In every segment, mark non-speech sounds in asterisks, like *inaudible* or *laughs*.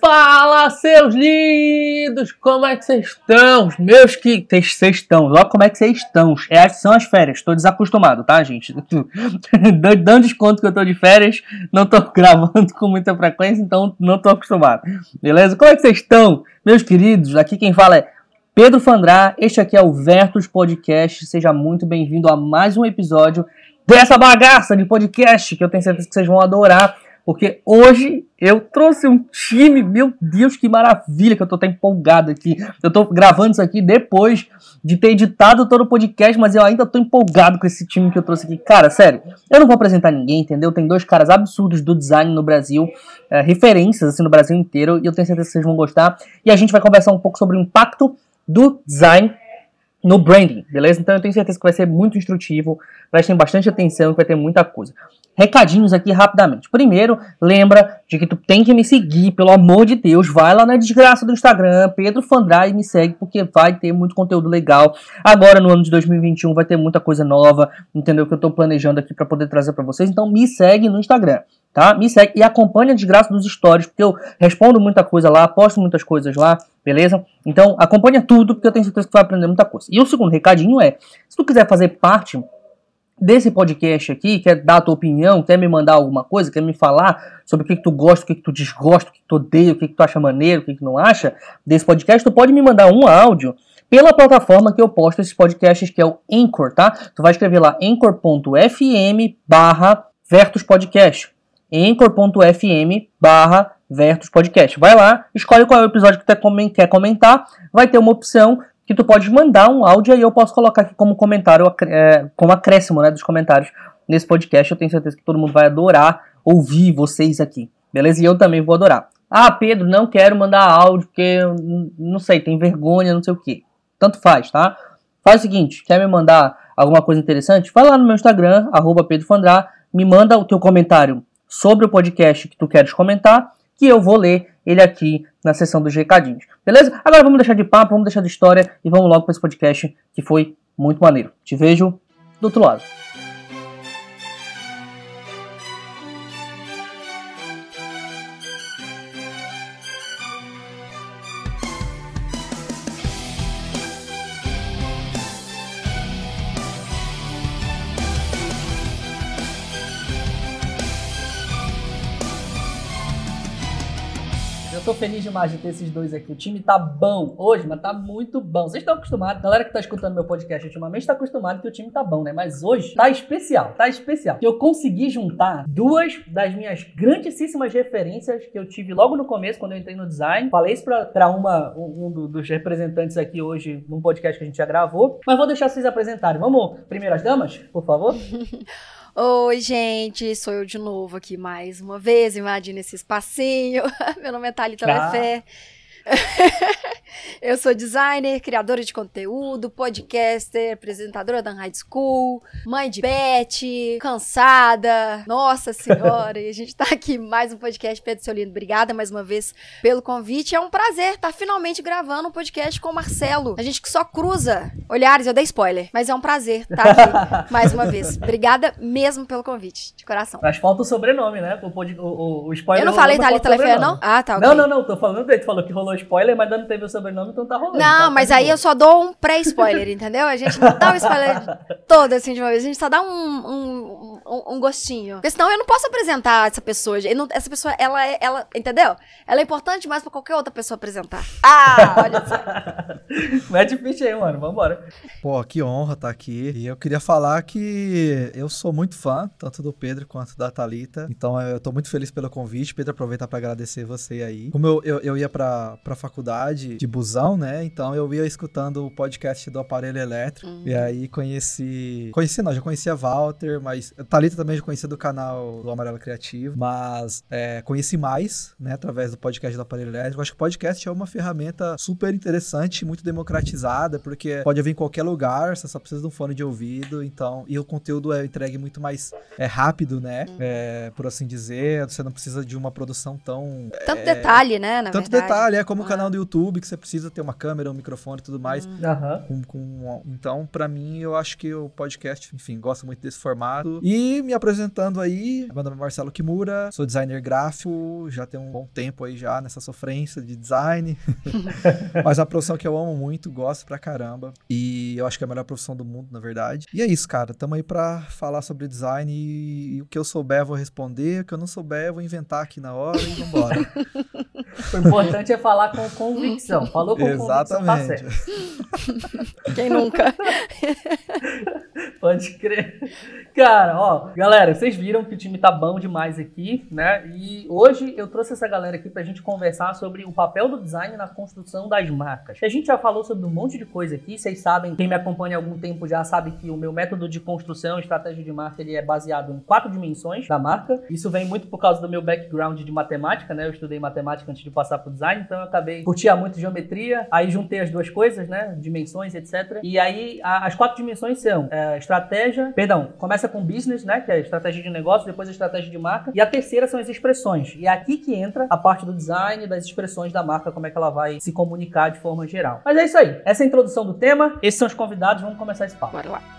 Fala, seus lindos! Como é que vocês estão? Meus que. Vocês estão, olha como é que vocês estão. É, são as férias, tô desacostumado, tá, gente? *laughs* Dando desconto que eu tô de férias, não tô *laughs* gravando com muita frequência, então não tô acostumado. Beleza? Como é que vocês estão, meus queridos? Aqui quem fala é Pedro Fandrá, este aqui é o Vertus Podcast. Seja muito bem-vindo a mais um episódio dessa bagaça de podcast que eu tenho certeza que vocês vão adorar porque hoje eu trouxe um time, meu Deus, que maravilha que eu tô até empolgado aqui. Eu tô gravando isso aqui depois de ter editado todo o podcast, mas eu ainda tô empolgado com esse time que eu trouxe aqui. Cara, sério, eu não vou apresentar ninguém, entendeu? Tem dois caras absurdos do design no Brasil, é, referências assim no Brasil inteiro, e eu tenho certeza que vocês vão gostar. E a gente vai conversar um pouco sobre o impacto do design no branding, beleza? Então eu tenho certeza que vai ser muito instrutivo, prestem bastante atenção, que vai ter muita coisa. Recadinhos aqui rapidamente. Primeiro, lembra de que tu tem que me seguir, pelo amor de Deus. Vai lá na desgraça do Instagram, Pedro Fandrai, me segue, porque vai ter muito conteúdo legal. Agora, no ano de 2021, vai ter muita coisa nova, entendeu? Que eu tô planejando aqui para poder trazer para vocês. Então, me segue no Instagram, tá? Me segue e acompanha a desgraça dos stories, porque eu respondo muita coisa lá, posto muitas coisas lá, beleza? Então, acompanha tudo, porque eu tenho certeza que vai aprender muita coisa. E o segundo recadinho é, se tu quiser fazer parte desse podcast aqui, quer dar a tua opinião, quer me mandar alguma coisa, quer me falar sobre o que, que tu gosta, o que, que tu desgosta, o que, que tu odeia, o que, que tu acha maneiro, o que, que não acha desse podcast, tu pode me mandar um áudio pela plataforma que eu posto esses podcasts, que é o Anchor, tá? Tu vai escrever lá anchor.fm barra Vertus Podcast. anchor.fm barra Vertus Podcast. Vai lá, escolhe qual é o episódio que tu quer comentar, vai ter uma opção que tu pode mandar um áudio e eu posso colocar aqui como comentário, é, como acréscimo né, dos comentários nesse podcast. Eu tenho certeza que todo mundo vai adorar ouvir vocês aqui, beleza? E eu também vou adorar. Ah, Pedro, não quero mandar áudio porque, não sei, tem vergonha, não sei o que. Tanto faz, tá? Faz o seguinte, quer me mandar alguma coisa interessante? Vai lá no meu Instagram, arroba Pedro Fandrá, me manda o teu comentário sobre o podcast que tu queres comentar, que eu vou ler ele aqui na sessão dos recadinhos. Beleza? Agora vamos deixar de papo, vamos deixar de história e vamos logo para esse podcast que foi muito maneiro. Te vejo do outro lado. Demais de ter esses dois aqui. O time tá bom hoje, mas tá muito bom. Vocês estão acostumados, galera que tá escutando meu podcast ultimamente tá acostumado que o time tá bom, né? Mas hoje tá especial, tá especial. Eu consegui juntar duas das minhas grandíssimas referências que eu tive logo no começo, quando eu entrei no design. Falei isso pra, pra uma, um, um dos representantes aqui hoje, num podcast que a gente já gravou. Mas vou deixar vocês apresentarem. Vamos, primeiras damas, por favor? *laughs* Oi, gente, sou eu de novo aqui mais uma vez, imagina esse espacinho. *laughs* Meu nome é Thalita ah. Lefé. Eu sou designer, criadora de conteúdo, podcaster, apresentadora da High School, mãe de pet, cansada. Nossa senhora, *laughs* e a gente tá aqui mais um podcast Pedro Solino. Obrigada mais uma vez pelo convite. É um prazer estar tá finalmente gravando um podcast com o Marcelo. A gente que só cruza olhares, eu dei spoiler, mas é um prazer estar tá aqui *laughs* mais uma vez. Obrigada mesmo pelo convite, de coração. Mas falta o sobrenome, né? O, o, o spoiler. Eu não falei Thalita Lefé, não? Ah, tá. Okay. Não, não, não, tô falando. Tu falou que rolou spoiler, mas não teve o sobrenome, então tá rolando. Não, tá mas aí eu só dou um pré-spoiler, *laughs* entendeu? A gente não dá o spoiler todo assim de uma vez, a gente só dá um, um, um, um gostinho. Porque senão eu não posso apresentar essa pessoa. Não, essa pessoa, ela é, ela, entendeu? Ela é importante demais pra qualquer outra pessoa apresentar. Ah, olha só. *laughs* Mete ficha aí, mano, vambora. Pô, que honra estar tá aqui. E eu queria falar que eu sou muito fã, tanto do Pedro quanto da Talita. Então eu tô muito feliz pelo convite. Pedro, aproveitar para agradecer você aí. Como eu, eu, eu ia pra, pra faculdade de busão, né? Então eu ia escutando o podcast do aparelho elétrico. Uhum. E aí conheci. Conheci, não, já conhecia Walter, mas. Thalita também já conhecia do canal do Amarelo Criativo. Mas é, conheci mais, né? Através do podcast do aparelho elétrico. Acho que o podcast é uma ferramenta super interessante, muito democratizada, porque pode vir em qualquer lugar, você só precisa de um fone de ouvido. Então, e o conteúdo é entregue muito mais é, rápido, né? Uhum. É, por assim dizer. Você não precisa de uma produção tão. Tanto é, detalhe, né? tanto verdade. detalhe, é como o canal do YouTube, que você precisa ter uma câmera, um microfone e tudo mais. Aham. Com, com- então, pra mim, eu acho que o podcast, enfim, gosto muito desse formato. E me apresentando aí, meu nome é Marcelo Kimura, sou designer gráfico, já tem um bom tempo aí já nessa sofrência de design. *laughs* *laughs* Mas é uma profissão que eu amo muito, gosto pra caramba. E eu acho que é a melhor profissão do mundo, na verdade. E é isso, cara. Tamo aí pra falar sobre design e, e o que eu souber eu vou responder, o que eu não souber eu vou inventar aqui na hora e vambora. *laughs* O importante é falar com convicção. Falou com tá Exatamente. certo. Quem nunca? *laughs* Pode crer. Cara, ó, galera, vocês viram que o time tá bom demais aqui, né? E hoje eu trouxe essa galera aqui pra gente conversar sobre o papel do design na construção das marcas. A gente já falou sobre um monte de coisa aqui, vocês sabem, quem me acompanha há algum tempo já sabe que o meu método de construção, estratégia de marca, ele é baseado em quatro dimensões da marca. Isso vem muito por causa do meu background de matemática, né? Eu estudei matemática antes de passar pro design, então eu acabei curtia muito geometria, aí juntei as duas coisas, né? Dimensões, etc. E aí a- as quatro dimensões são é, estratégia, perdão, começa com business, né? Que é estratégia de negócio, depois a estratégia de marca, e a terceira são as expressões. E é aqui que entra a parte do design, das expressões da marca, como é que ela vai se comunicar de forma geral. Mas é isso aí. Essa é a introdução do tema. Esses são os convidados. Vamos começar esse papo. Bora lá.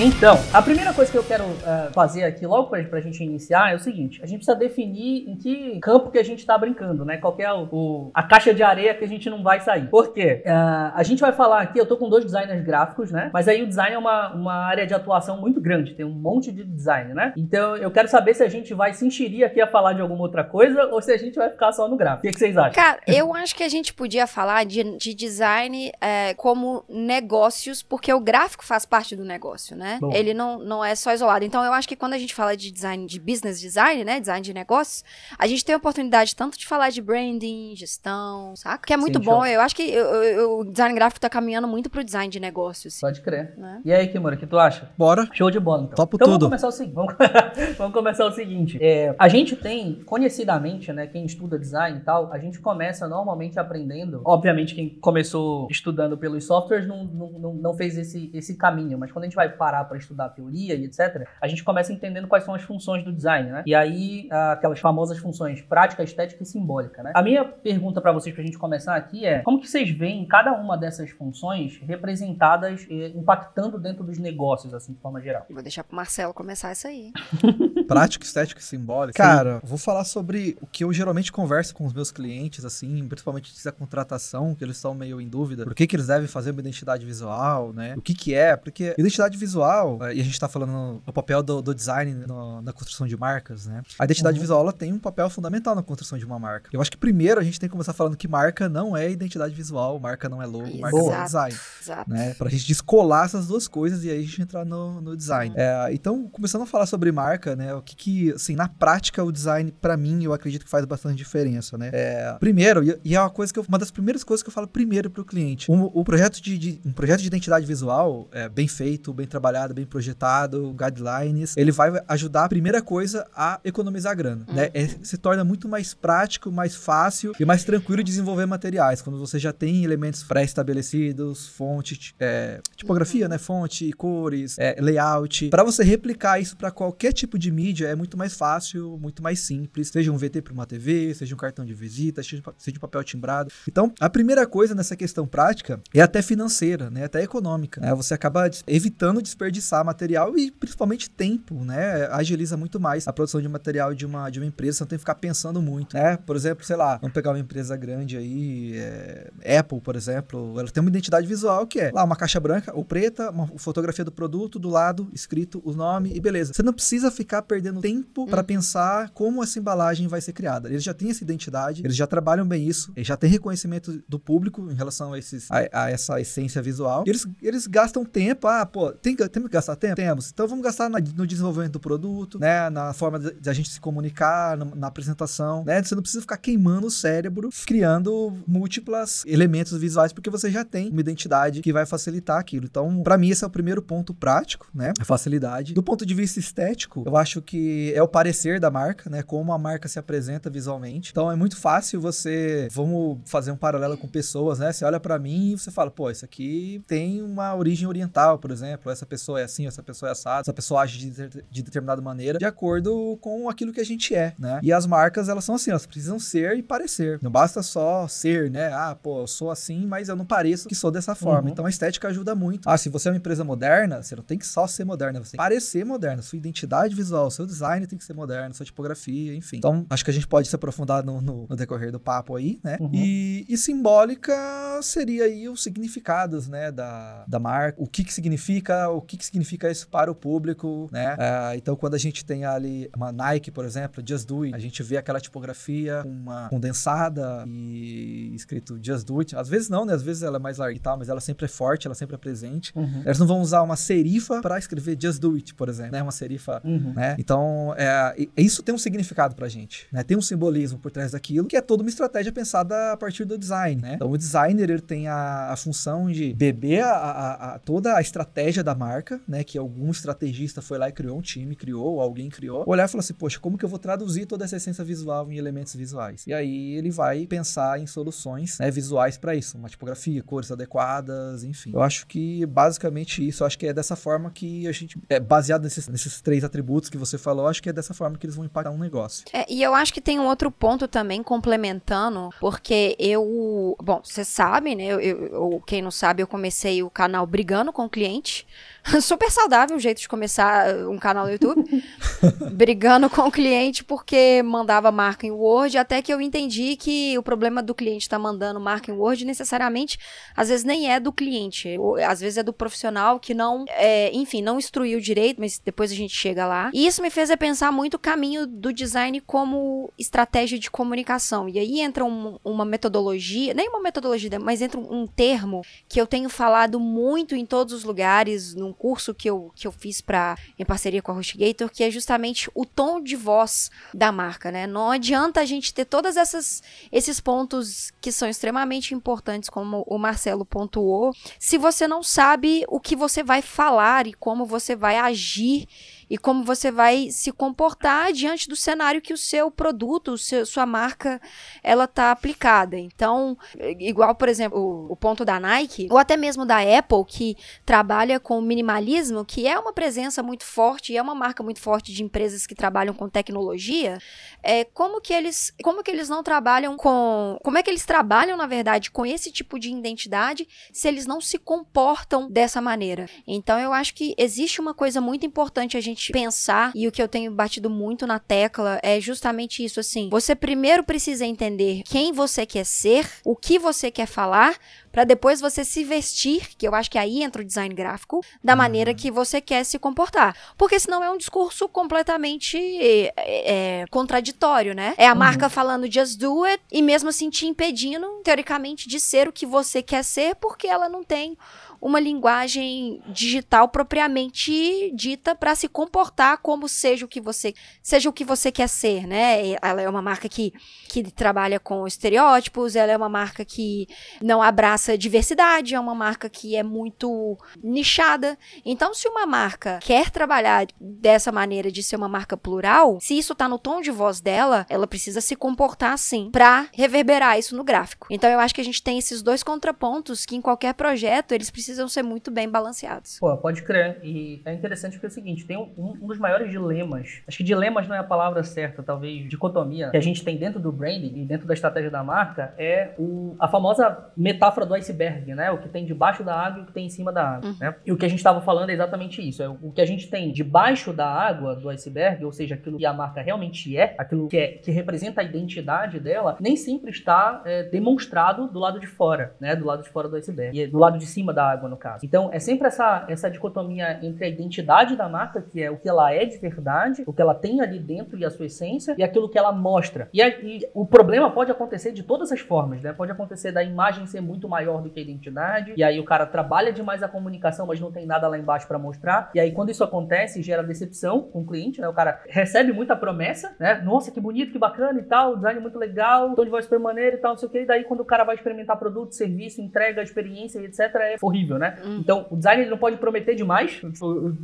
Então, a primeira coisa que eu quero eh, fazer aqui, logo pra, pra gente iniciar, é o seguinte: a gente precisa definir em que campo que a gente tá brincando, né? Qual é o, o- a caixa de areia que a gente não vai sair. Por quê? Ah, a gente vai falar aqui, eu tô com dois designers gráficos, né? Mas aí o design é uma, uma área de atuação muito grande, tem um monte de design, né? Então eu quero saber se a gente vai se enxerir aqui a falar de alguma outra coisa ou se a gente vai ficar só no gráfico. O que, que vocês acham? Cara, eu acho que a gente podia falar de, de design é, como negócios, porque o gráfico faz parte do negócio, né? Bom. Ele não, não é só isolado. Então, eu acho que quando a gente fala de design, de business design, né? Design de negócios, a gente tem a oportunidade tanto de falar de branding, gestão, saca? Que é muito Sim, bom. show. Eu acho que eu- eu- o design gráfico tá caminhando muito pro design de negócios, Pode crer. né? E aí, Kimura, o que tu acha? Bora. Show de bola, então. Topo então tudo. Vamos começar o seguinte. Vamos, *laughs* vamos começar o seguinte. É, a gente tem, conhecidamente, né? Quem estuda design e tal, a gente começa normalmente aprendendo. Obviamente, quem começou estudando pelos softwares não, não, não, não fez esse, esse caminho, mas quando a gente vai parar para estudar teoria e etc., a gente começa entendendo quais são as funções do design, né? E aí, aquelas famosas funções prática, estética e simbólica, né? A minha pergunta para vocês, pra gente começar aqui, é como que vocês veem cada uma dessas funções representadas, eh, impactando dentro dos negócios, assim, de forma geral? Vou deixar pro Marcelo começar isso aí. *laughs* Prático, estético e simbólico. Cara, vou falar sobre o que eu geralmente converso com os meus clientes, assim, principalmente da contratação, que eles estão meio em dúvida. Por que, que eles devem fazer uma identidade visual, né? O que que é? Porque identidade visual, eh, e a gente tá falando o papel do, do design no- na construção de marcas, né? A identidade Uhum. visual, ela tem um papel fundamental na construção de uma marca. Eu acho que primeiro a gente tem que começar falando que marca não é identidade visual, marca não é logo, marca não é Exato. design Exato. né? Pra gente descolar essas duas coisas e aí a gente entrar no, no design. É, então, começando a falar sobre marca, né? O que que, assim, na prática o design, pra mim, eu acredito que faz bastante diferença, né? É, primeiro, e, e é uma coisa que eu, uma das primeiras coisas que eu falo primeiro pro cliente. Um, o projeto de, de- um projeto de identidade visual é, bem feito, bem trabalhado, bem projetado, guidelines, ele vai ajudar a primeira coisa a economizar grana, né? É, se torna muito mais prático, mais fácil e mais tranquilo de desenvolver materiais quando você já tem elementos pré-estabelecidos, fonte, é, tipografia, né? Fonte, cores, é, layout. Para você replicar isso para qualquer tipo de mídia é muito mais fácil, muito mais simples. Seja um VT para uma TV, seja um cartão de visita, seja um papel timbrado. Então, a primeira coisa nessa questão prática é até financeira, né? Até econômica. né? Você acaba evitando desperdiçar material e principalmente tempo, né? Agiliza muito mais a produção de material de uma, de uma empresa, você não tem que ficar pensando muito, né? Por exemplo, sei lá, vamos pegar uma empresa grande aí, é, Apple, por exemplo, ela tem uma identidade visual que é lá uma caixa branca ou preta, uma fotografia do produto, do lado escrito o nome e beleza. Você não precisa ficar perdendo tempo para pensar como essa embalagem vai ser criada. Eles já têm essa identidade, eles já trabalham bem isso, eles já têm reconhecimento do público em relação a, esses, a, a essa essência visual. E eles, eles gastam tempo, ah, pô, tem, temos que gastar tempo? Temos. Então vamos gastar na, no desenvolvimento do produto, né? Na forma de, de a gente se comunicar, na, apresentação, né? Você não precisa ficar queimando o cérebro, criando múltiplas elementos visuais, porque você já tem uma identidade que vai facilitar aquilo. Então, para mim, esse é o primeiro ponto prático, né? A facilidade. Do ponto de vista estético, eu acho que é o parecer da marca, né? Como a marca se apresenta visualmente. Então, é muito fácil você. Vamos fazer um paralelo com pessoas, né? Você olha para mim e você fala, pô, isso aqui tem uma origem oriental, por exemplo. Essa pessoa é assim, essa pessoa é assada, essa pessoa age de, de determinada maneira, de acordo com aquilo que a gente é, né? E as marcas, elas são assim, elas precisam ser e parecer. Não basta só ser, né? Ah, pô, eu sou assim, mas eu não pareço que sou dessa forma. Uhum. Então a estética ajuda muito. Ah, se você é uma empresa moderna, você não tem que só ser moderna, você tem que parecer moderna. Sua identidade visual, seu design tem que ser moderno, sua tipografia, enfim. Então, acho que a gente pode se aprofundar no, no, no decorrer do papo aí, né? Uhum. E, e, simbólica seria aí os significados, né, da, da marca, o que que significa, o que que significa isso para o público, né? Uh, então, quando a gente tem ali uma Nike, por exemplo, Just Do It, a gente vê aquela tipografia uma condensada e escrito Just Do It. Às vezes não, né? Às vezes ela é mais larga e tal, mas ela sempre é forte, ela sempre é presente. Uhum. Eles não vão usar uma serifa para escrever Just Do It, por exemplo, né? Uma serifa, uhum. né? Então, é, isso tem um significado pra gente, né? Tem um simbolismo por trás daquilo, que é toda uma estratégia pensada a partir do design, né? Então, o designer, ele tem a, a função de beber a, a, a, toda a estratégia da marca, né? Que algum estrategista foi lá e criou um time, criou, alguém criou. Olhar e falar assim, poxa, como que eu vou traduzir toda essa essência visual em elementos visuais? E aí, ele vai pensar em soluções né, visuais para isso, uma tipografia, cores adequadas, enfim. Eu acho que basicamente isso, eu acho que é dessa forma que a gente, é, baseado nesses, nesses três atributos que você falou, acho que é dessa forma que eles vão impactar um negócio. É, e eu acho que tem um outro ponto também complementando, porque eu, bom, você sabe, né? Eu, eu, quem não sabe, eu comecei o canal brigando com o cliente. *laughs* Super saudável o jeito de começar um canal no YouTube. *laughs* brigando com o cliente porque mandava marca em Word, até que eu entendi que o problema do cliente estar tá mandando marca em Word necessariamente, às vezes nem é do cliente, às vezes é do profissional que não, é, enfim, não instruiu direito, mas depois a gente chega lá. E isso me fez pensar muito o caminho do design como estratégia de comunicação. E aí entra um, uma metodologia, nem uma metodologia, mas entra um, um termo que eu tenho falado muito em todos os lugares, num curso que eu, que eu fiz pra, em parceria com a HostGator, que é justamente o tom de voz da marca, né? Não adianta a gente ter todas essas esses pontos que são extremamente importantes, como o Marcelo pontuou, se você não sabe o que você vai falar e como você vai agir e como você vai se comportar diante do cenário que o seu produto, o seu, sua marca, ela tá aplicada. Então, igual, por exemplo, o, o, ponto da Nike, ou até mesmo da Apple, que trabalha com minimalismo, que é uma presença muito forte e é uma marca muito forte de empresas que trabalham com tecnologia, é como que eles, como que eles não trabalham com, como é que eles trabalham, na verdade, com esse tipo de identidade se eles não se comportam dessa maneira. Então, eu acho que existe uma coisa muito importante a gente gente pensar, e o que eu tenho batido muito na tecla é justamente isso, assim. Você primeiro precisa entender quem você quer ser, o que você quer falar, para depois você se vestir, que eu acho que aí entra o design gráfico, da uhum. maneira que você quer se comportar. Porque senão é um discurso completamente é, é, contraditório, né? É a uhum. marca falando just do it e mesmo assim te impedindo, teoricamente, de ser o que você quer ser, porque ela não tem uma linguagem digital propriamente dita para se comportar como seja o que você seja o que você quer ser, né? Ela é uma marca que, que trabalha com estereótipos, ela é uma marca que não abraça diversidade, é uma marca que é muito nichada. Então, se uma marca quer trabalhar dessa maneira de ser uma marca plural, se isso tá no tom de voz dela, ela precisa se comportar assim para reverberar isso no gráfico. Então, eu acho que a gente tem esses dois contrapontos que em qualquer projeto eles precisam precisam ser muito bem balanceados. Pô, pode crer. E é interessante porque é o seguinte, tem um, um, dos maiores dilemas, acho que dilemas não é a palavra certa, talvez dicotomia, que a gente tem dentro do branding e dentro da estratégia da marca é o, a famosa metáfora do iceberg, né? O que tem debaixo da água e o que tem em cima da água, uhum. né? E o que a gente estava falando é exatamente isso, é o que a gente tem debaixo da água do iceberg, ou seja, aquilo que a marca realmente é, aquilo que, é, que representa a identidade dela, nem sempre está é, demonstrado do lado de fora, né? Do lado de fora do iceberg. E do lado de cima da água água, no caso. Então, é sempre essa, essa dicotomia entre a identidade da marca, que é o que ela é de verdade, o que ela tem ali dentro e a sua essência, e aquilo que ela mostra. E, a, e o problema pode acontecer de todas as formas, né? Pode acontecer da imagem ser muito maior do que a identidade, e aí o cara trabalha demais a comunicação, mas não tem nada lá embaixo para mostrar. E aí quando isso acontece, gera decepção com o cliente, né? O cara recebe muita promessa, né? Nossa, que bonito, que bacana e tal, design muito legal, tom de voz super maneiro e tal, não sei o que. E daí quando o cara vai experimentar produto, serviço, entrega, experiência etc, é horrível, né? Hum. Então o design ele não pode prometer demais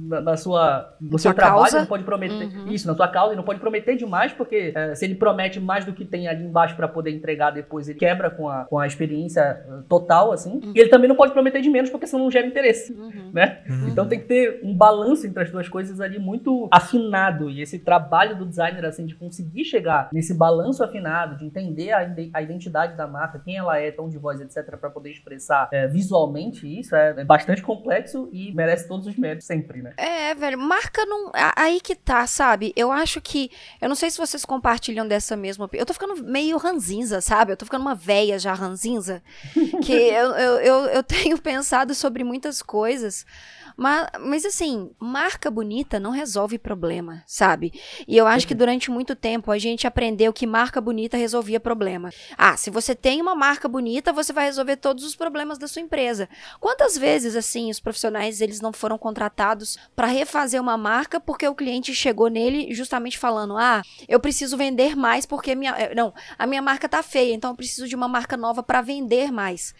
na, na sua, no seu trabalho, causa. não pode prometer uhum. isso na sua causa, ele não pode prometer demais, porque é, se ele promete mais do que tem ali embaixo para poder entregar depois, ele quebra com a, com a experiência eh, total, assim. Uhum. E ele também não pode prometer de menos, porque senão não gera interesse, uhum. né? Uhum. Então tem que ter um balanço entre as duas coisas ali muito afinado. E esse trabalho do designer, assim, de conseguir chegar nesse balanço afinado, de entender a, a identidade da marca, quem ela é, tom de voz, etc., para poder expressar é, visualmente isso, é, é, bastante complexo e merece todos os méritos sempre, né? É, velho, marca não. Aí que tá, sabe? Eu acho que. Eu não sei se vocês compartilham dessa mesma. Eu tô ficando meio ranzinza, sabe? Eu tô ficando uma véia já ranzinza. que *laughs* eu, eu, eu, eu tenho *laughs* pensado sobre muitas coisas. Mas, mas assim, marca bonita não resolve problema, sabe? E eu acho que durante muito tempo a gente aprendeu que marca bonita resolvia problema. Ah, se você tem uma marca bonita, você vai resolver todos os problemas da sua empresa. Quantas vezes, assim, os profissionais eles não foram contratados para refazer uma marca porque o cliente chegou nele justamente falando: ah, eu preciso vender mais porque minha. Eh, não, a minha marca tá feia, então eu preciso de uma marca nova para vender mais.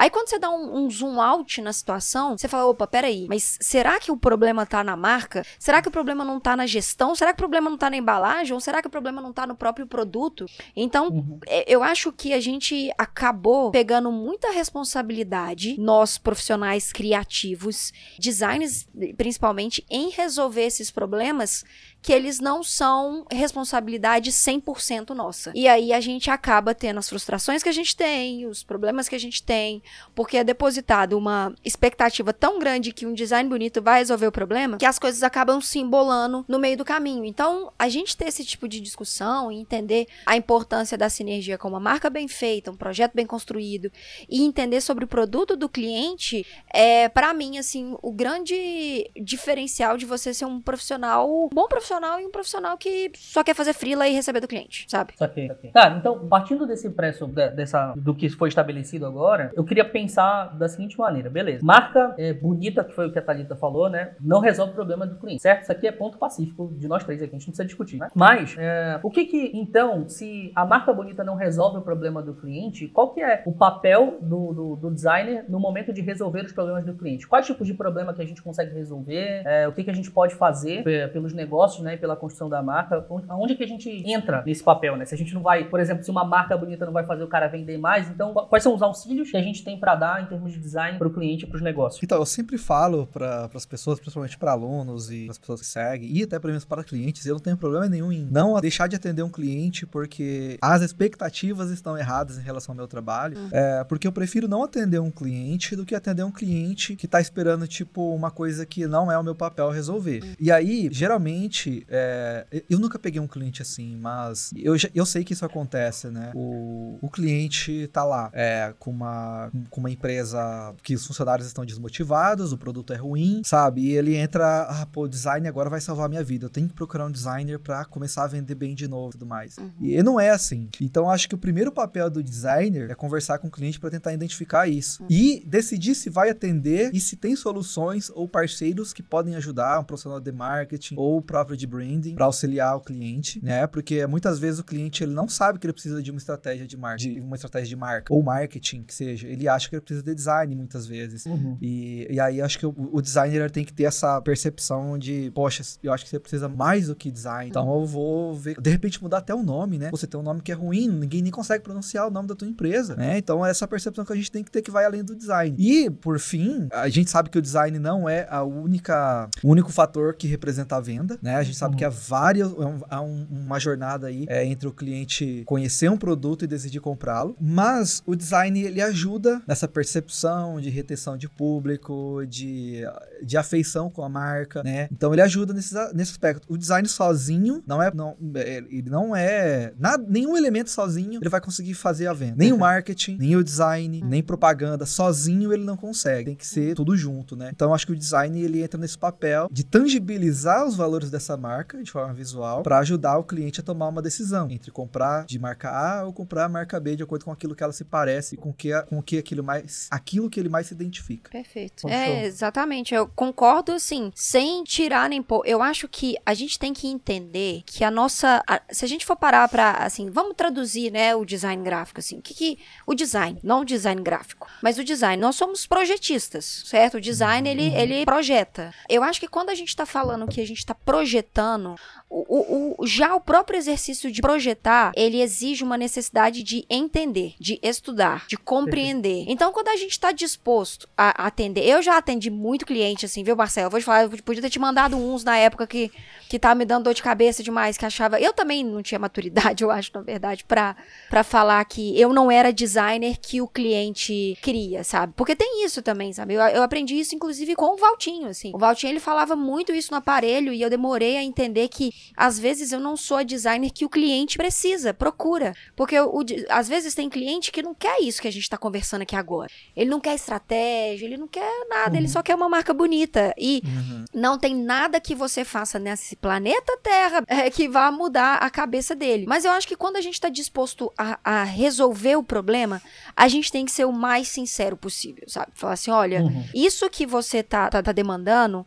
Aí quando você dá um, um, zoom out na situação, você fala, opa, peraí, mas será que o problema tá na marca? Será que o problema não tá na gestão? Será que o problema não tá na embalagem? Ou será que o problema não tá no próprio produto? Então, uhum. É, eu acho que a gente acabou pegando muita responsabilidade, nós profissionais criativos, designers principalmente, em resolver esses problemas que eles não são responsabilidade 100% nossa. E aí a gente acaba tendo as frustrações que a gente tem, os problemas que a gente tem, porque é depositado uma expectativa tão grande que um design bonito vai resolver o problema, que as coisas acabam se embolando no meio do caminho. Então, a gente ter esse tipo de discussão e entender a importância da sinergia com uma marca bem feita, um projeto bem construído e entender sobre o produto do cliente é, para mim, assim, o grande diferencial de você ser um profissional, um bom profissional e um profissional que só quer fazer frila e receber do cliente, sabe? Ok, ok. Tá, então, partindo desse preço, dessa, do que foi estabelecido agora, eu queria pensar da seguinte maneira, beleza. Marca é, bonita, que foi o que a Thalita falou, né? Não resolve o problema do cliente, certo? Isso aqui é ponto pacífico de nós três aqui, a gente não precisa discutir, né? Mas, é, o que que, então, se a marca bonita não resolve o problema do cliente, qual que é o papel do, do, do designer no momento de resolver os problemas do cliente? Quais tipos de problema que a gente consegue resolver? É, o que que a gente pode fazer pelos negócios, né? Pela construção da marca? Onde que a gente entra nesse papel, né? Se a gente não vai, por exemplo, se uma marca bonita não vai fazer o cara vender mais, então quais são os auxílios que a gente tem para dar em termos de design para o cliente e para os negócios? Então, eu sempre falo para as pessoas, principalmente para alunos e as pessoas que seguem, e até para para clientes, eu não tenho problema nenhum em não deixar de atender um cliente porque as expectativas estão erradas em relação ao meu trabalho. Uhum. É, porque eu prefiro não atender um cliente do que atender um cliente que está esperando, tipo, uma coisa que não é o meu papel resolver. Uhum. E aí, geralmente, é, eu nunca peguei um cliente assim, mas eu, eu sei que isso acontece, né? O, o cliente tá lá é, com uma com uma empresa que os funcionários estão desmotivados, o produto é ruim, sabe? E ele entra, ah, pô, o design agora vai salvar a minha vida. Eu tenho que procurar um designer para começar a vender bem de novo e tudo mais. Uhum. E não é assim. Então acho que o primeiro papel do designer é conversar com o cliente para tentar identificar isso. Uhum. E decidir se vai atender e se tem soluções ou parceiros que podem ajudar, um profissional de marketing ou o próprio de branding para auxiliar o cliente, né? Porque muitas vezes o cliente ele não sabe que ele precisa de uma estratégia de marketing, uma estratégia de marca ou marketing que seja. Ele acha que ele precisa de design muitas vezes. Uhum. E, e aí acho que o, o, designer tem que ter essa percepção de, poxa, eu acho que você precisa mais do que design. Então eu vou ver, de repente mudar até o nome, né? Você tem um nome que é ruim, ninguém nem consegue pronunciar o nome da tua empresa, né? Então é essa percepção que a gente tem que ter que vai além do design. E, por fim, a gente sabe que o design não é a única, o único fator que representa a venda, né? A gente sabe uhum. que há várias, há um, uma jornada aí é, entre o cliente conhecer um produto e decidir comprá-lo, mas o design ele ajuda nessa percepção de retenção de público, de, de afeição com a marca, né? Então ele ajuda nesse, nesse aspecto. O design sozinho não é, não, é, ele não é nada, nenhum elemento sozinho ele vai conseguir fazer a venda. Nem o *laughs* marketing, nem o design, nem propaganda sozinho ele não consegue. Tem que ser tudo junto, né? Então acho que o design ele entra nesse papel de tangibilizar os valores dessa marca de forma visual para ajudar o cliente a tomar uma decisão entre comprar de marca A ou comprar a marca B de acordo com aquilo que ela se parece, com que com que aquilo mais aquilo que ele mais se identifica. Perfeito. É, exatamente. Eu concordo assim, sem tirar nem pôr. Eu acho que a gente tem que entender que a nossa a, se a gente for parar para assim, vamos traduzir, né, o design gráfico assim. O que que o design, não o design gráfico, mas o design, nós somos projetistas, certo? O design ele uhum. ele projeta. Eu acho que quando a gente está falando que a gente está projetando, injetando o, o, já o próprio exercício de projetar, ele exige uma necessidade de entender, de estudar, de compreender. Então, quando a gente está disposto a atender, eu já atendi muito cliente, assim, viu, Marcelo? Eu vou te falar, eu podia ter te mandado uns na época que, que tava me dando dor de cabeça demais, que achava. Eu também não tinha maturidade, *laughs* eu acho, na verdade, para falar que eu não era designer que o cliente queria, sabe? Porque tem isso também, sabe? Eu, eu aprendi isso, inclusive, com o Valtinho, assim. O Valtinho, ele falava muito isso no aparelho e eu demorei a entender que às vezes eu não sou a designer que o cliente precisa, procura. Porque o, às vezes tem cliente que não quer isso que a gente está conversando aqui agora. Ele não quer estratégia, ele não quer nada, uhum. ele só quer uma marca bonita. E uhum. não tem nada que você faça nesse planeta Terra *laughs* é, que vá mudar a cabeça dele. Mas eu acho que quando a gente está disposto a, a, resolver o problema, a gente tem que ser o mais sincero possível, sabe? Falar assim: olha, uhum. isso que você tá, tá, tá demandando,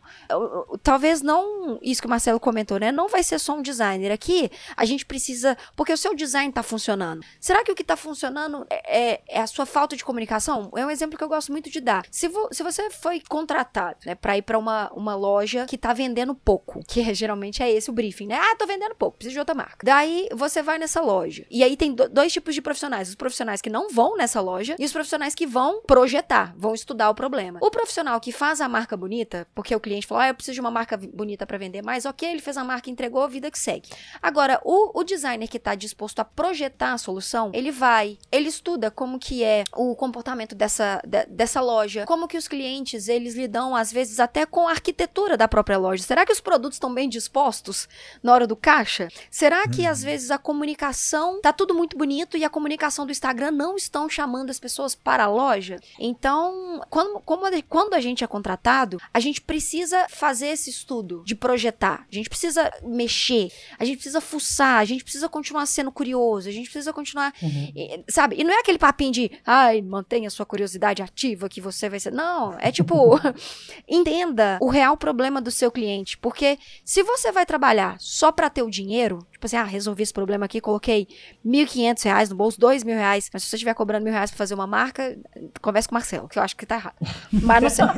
talvez não. Isso que o Marcelo comentou, né? Não vai ser só um designer. Aqui, a gente precisa. Porque o seu design está funcionando. Será que o que está funcionando é, é, é, a sua falta de comunicação? É um exemplo que eu gosto muito de dar. Se, vo, se você foi contratado, né, para ir para uma, uma loja que está vendendo pouco, que é, geralmente é esse o briefing, né? Ah, tô vendendo pouco, preciso de outra marca. Daí você vai nessa loja. E aí tem do, dois tipos de profissionais: os profissionais que não vão nessa loja e os profissionais que vão projetar, vão estudar o problema. O profissional que faz a marca bonita, porque o cliente falou, ah, eu preciso de uma marca bonita para vender mais, ok, ele fez a marca, entregou, vida que segue. Agora, o, o designer que está disposto a projetar a solução, ele vai, ele estuda como que é o comportamento dessa, de, dessa loja, como que os clientes, eles lidam, às vezes, até com a arquitetura da própria loja. Será que os produtos estão bem dispostos na hora do caixa? Será que, às uhum. vezes, a comunicação tá tudo muito bonito e a comunicação do Instagram não estão chamando as pessoas para a loja? Então, quando, como, quando a gente é contratado, a gente precisa fazer esse estudo de projetar. A gente precisa mexer, a gente precisa fuçar, a gente precisa continuar sendo curioso, a gente precisa continuar, uhum. sabe? E não é aquele papinho de, ai, mantenha sua curiosidade ativa que você vai ser. Não, é tipo, *laughs* entenda o real problema do seu cliente, porque se você vai trabalhar só para ter o dinheiro, tipo assim, ah, resolvi esse problema aqui, coloquei R$ reais no bolso, R$ reais, mas se você estiver cobrando mil reais pra fazer uma marca, converse com o Marcelo, que eu acho que tá errado. *laughs* Mas não sei. *laughs*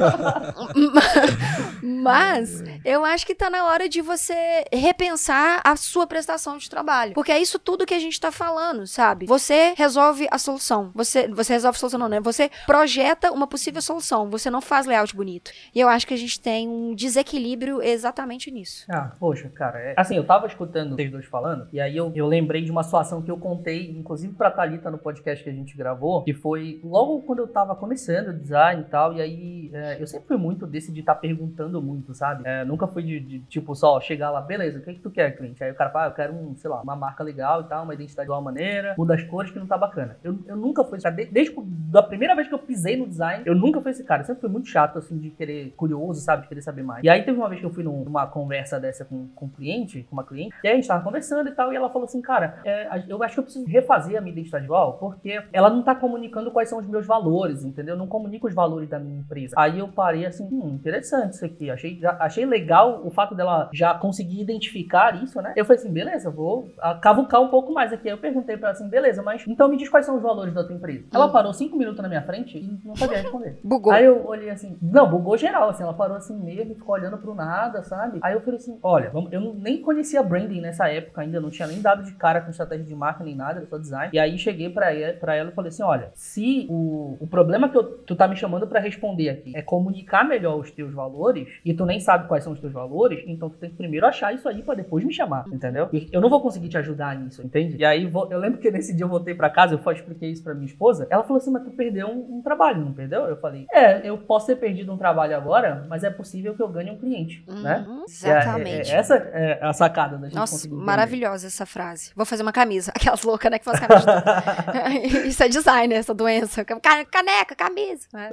mas eu acho que tá na hora de você repensar a sua prestação de trabalho. Porque é isso tudo que a gente tá falando, sabe? Você resolve a solução. Você, você resolve a solução, não, né? Você projeta uma possível solução. Você não faz layout bonito. E eu acho que a gente tem um desequilíbrio exatamente nisso. Ah, poxa, cara. É... Assim, eu tava escutando vocês dois falando, e aí eu, eu lembrei de uma situação que eu contei, inclusive pra Thalita no podcast que a gente gravou, que foi logo quando eu tava começando o design e tal, e aí é, eu sempre fui muito desse de estar tá perguntando muito, sabe? É, nunca fui de, de, tipo, só chegar lá, beleza, o que, que tu quer, cliente? Aí o cara fala, ah, eu quero um, sei lá, uma marca legal e tal, uma identidade de uma maneira, muda as cores que não tá bacana. Eu, eu nunca fui, sabe? Desde a primeira vez que eu pisei no design, eu nunca fui esse cara. Eu sempre fui muito chato, assim, de querer, curioso, sabe? De querer saber mais. E aí teve uma vez que eu fui numa conversa dessa com, com um cliente, com uma cliente, e aí a gente tava conversando e tal, e ela falou assim, cara, é, eu acho que eu preciso refazer a minha identidade visual, porque ela não tá comunicando quais são os meus valores, entendeu? Eu não comunica os valores da minha empresa. Aí eu parei assim, hum, interessante isso aqui. Achei, já, achei legal o fato dela já conseguir identificar isso, né? Eu falei assim, beleza, vou cavucar um pouco mais aqui. Aí eu perguntei pra ela assim, beleza, mas então me diz quais são os valores da tua empresa. Ela hum. parou cinco minutos na minha frente e não sabia responder. Bugou. Aí eu olhei assim, não, bugou geral, assim, ela parou assim mesmo, ficou olhando pro nada, sabe? Aí eu falei assim, olha, eu nem conhecia branding nessa época ainda, não tinha nem dado de cara com estratégia de marca nem nada, era só design. E aí cheguei pra ela, e falei assim, olha, se o, o problema que eu, tu tá me chamando para responder aqui é comunicar melhor os teus valores, e tu nem sabe quais são os teus valores, então tu tem que primeiro achar isso aí para depois me chamar, entendeu? E eu não vou conseguir te ajudar nisso, entende? E aí eu lembro que nesse dia eu voltei para casa, eu expliquei isso para minha esposa, ela falou assim, mas tu perdeu um, um, trabalho, não perdeu? Eu falei, é, eu posso ter perdido um trabalho agora, mas é possível que eu ganhe um cliente, uhum, né? Exatamente. É, é, essa é a sacada da gente Nossa, conseguir. Maravilhosa essa frase. Vou fazer uma camisa. *laughs* Aquelas loucas, né, que fazem camisa. *laughs* *laughs* Isso é design, essa doença. Caneca, camisa. É.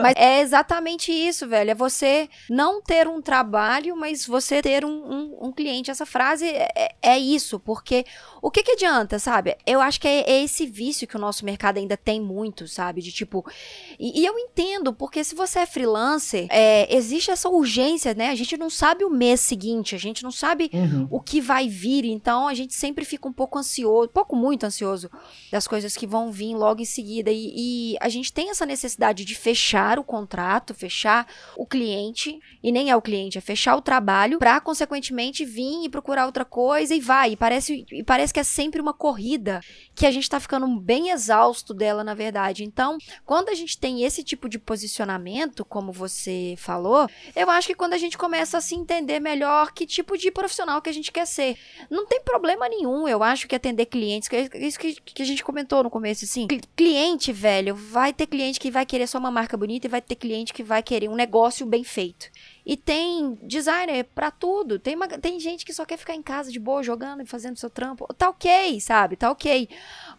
Mas é exatamente isso, velho. É você não ter um trabalho, mas você ter um, um, um cliente. Essa frase é, é, é isso, porque o que que adianta, sabe? Eu acho que é, é, esse vício que o nosso mercado ainda tem muito, sabe? De tipo. E, e eu entendo, porque se você é freelancer, é, existe essa urgência, né? A gente não sabe o mês seguinte, a gente não sabe uhum. o que vai vir, então a gente sempre fica um pouco ansioso, pouco muito ansioso das coisas que vão vir logo em seguida. E, e a gente tem essa necessidade de fechar o contrato, fechar o cliente, e nem é o cliente, é fechar o trabalho, para consequentemente vir e procurar outra coisa e vai. E parece, e parece que é sempre uma corrida que a gente tá ficando bem exausto dela, na verdade. Então, quando a gente tem esse tipo de posicionamento, como você falou, eu acho que quando a gente começa a se entender melhor que tipo de profissional que a gente quer ser, não tem problema nenhum, eu acho que atender clientes, é isso que, que a gente comentou no começo, assim. Cliente, velho, vai ter cliente que vai querer só uma marca bonita e vai ter cliente que vai querer um negócio bem feito. E tem designer para tudo. Tem, uma, tem gente que só quer ficar em casa de boa, jogando e fazendo seu trampo. Tá ok, sabe? Tá ok.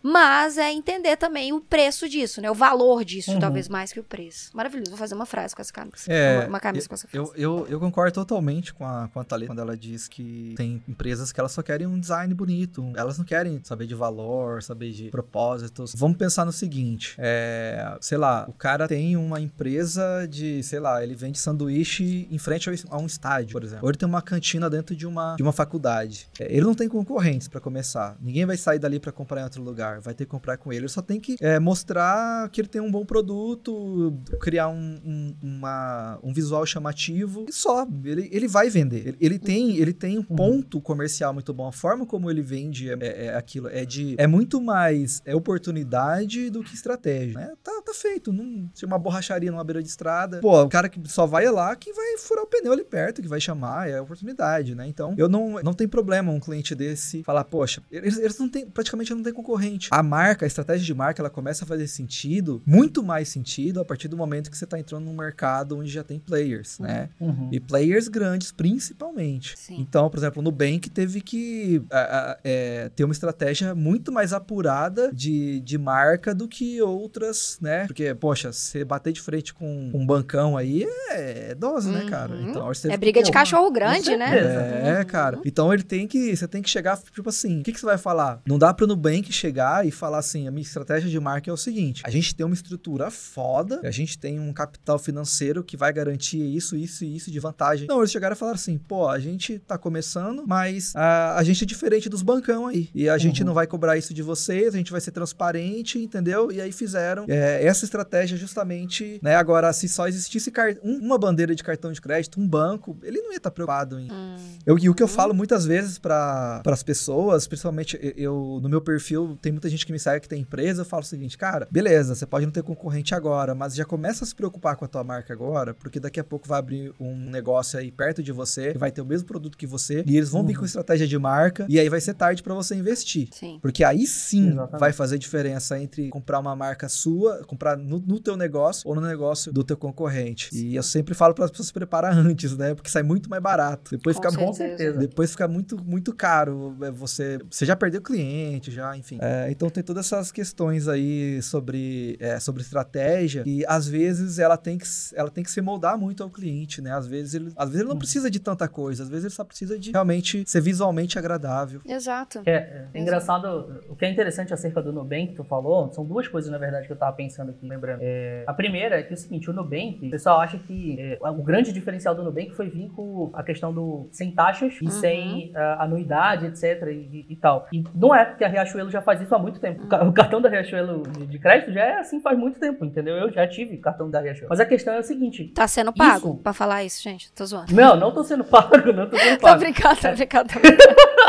Mas é entender também o preço disso, né? O valor disso, uhum. talvez mais que o preço. Maravilhoso. Vou fazer uma frase com essa camisa. É, uma, camisa eu, com essa frase. Eu, eu, eu, concordo totalmente com a, com a Thalita quando ela diz que tem empresas que elas só querem um design bonito. Elas não querem saber de valor, saber de propósitos. Vamos pensar no seguinte: é, sei lá, o cara tem uma empresa de, sei lá, ele vende sanduíche em frente a um estádio, por exemplo. Ou ele tem uma cantina dentro de uma, de uma faculdade. É, ele não tem concorrentes para começar. Ninguém vai sair dali para comprar em outro lugar. Vai ter que comprar com ele. Ele só tem que é, mostrar que ele tem um bom produto, criar um, um, uma, um visual chamativo e só. Ele, ele vai vender. Ele, ele tem, ele tem um uhum. ponto comercial muito bom. A forma como ele vende é, é, é aquilo. É de. É muito mais é oportunidade do que estratégia. Né? Tá, tá feito. Não, se uma borracharia numa beira de estrada. Pô, o cara que só vai lá que vai furar o pneu ali perto, que vai chamar, é oportunidade, né? Então, eu não, não tem problema um cliente desse falar, poxa, eles, eles não têm, praticamente não tem concorrente. A marca, a estratégia de marca, ela começa a fazer sentido, muito mais sentido, a partir do momento que você tá entrando num mercado onde já tem players, uhum. né? Uhum. E players grandes, principalmente. Sim. Então, por exemplo, no Nubank teve que a, a, é, ter uma estratégia muito mais apurada de, de marca do que outras, né? Porque, poxa, você bater de frente com um bancão aí é, é dose, né, cara? Uhum. Então, é briga de cachorro grande, né? É, cara. Então ele tem que. Você tem que chegar, tipo assim, o que, que você vai falar? Não dá pra Nubank chegar e falar assim: a minha estratégia de marca é o seguinte: a gente tem uma estrutura foda, a gente tem um capital financeiro que vai garantir isso, isso e isso de vantagem. Não, eles chegaram a falar assim: pô, a gente tá começando, mas a, a gente é diferente dos bancão aí. E a gente uhum. não vai cobrar isso de vocês, a gente vai ser transparente, entendeu? E aí fizeram é, essa estratégia justamente, né? Agora, se só existisse uma bandeira de cartão de crédito, um banco, ele não ia estar tá preocupado em. Hum. Eu, e o que eu falo muitas vezes para as pessoas, principalmente eu no meu perfil, tem muita gente que me segue que tem empresa, eu falo o seguinte, cara, beleza, você pode não ter concorrente agora, mas já começa a se preocupar com a tua marca agora, porque daqui a pouco vai abrir um negócio aí perto de você, que vai ter o mesmo produto que você, e eles vão uhum. vir com estratégia de marca, e aí vai ser tarde para você investir. Sim. Porque aí sim Exatamente. vai fazer diferença entre comprar uma marca sua, comprar no, no teu negócio ou no negócio do teu concorrente. Sim. E eu sempre falo para as pessoas se prepararem para *laughs* antes, né? Porque sai muito mais barato. Depois Com fica certeza. bom, depois fica muito muito caro. É, você você já perdeu cliente, já, enfim. É, então tem todas essas questões aí sobre é, sobre estratégia e às vezes ela tem que ela tem que se moldar muito ao cliente, né? Às vezes ele às vezes ele não uhum. precisa de tanta coisa, às vezes ele só precisa de realmente ser visualmente agradável. Exato. É, é engraçado, o que é interessante acerca do Nubank que tu falou, são duas coisas na verdade que eu tava pensando aqui, lembrando. É, a primeira é que é o seguinte, o Nubank, o pessoal acha que é, o grande diferencial diferencial do Nubank foi vir com a questão do sem taxas e uhum. sem uh, anuidade, etc. E, e, tal. E não é, porque a Riachuelo já faz isso há muito tempo. O cartão da Riachuelo de, crédito já é assim faz muito tempo, entendeu? Eu já tive cartão da Riachuelo. Mas a questão é o seguinte: tá sendo pago isso... pra falar isso, gente? Tô zoando. Não, não tô sendo *laughs* pago, não tô sendo pago. tô brincando, tô brincando. *laughs* ah,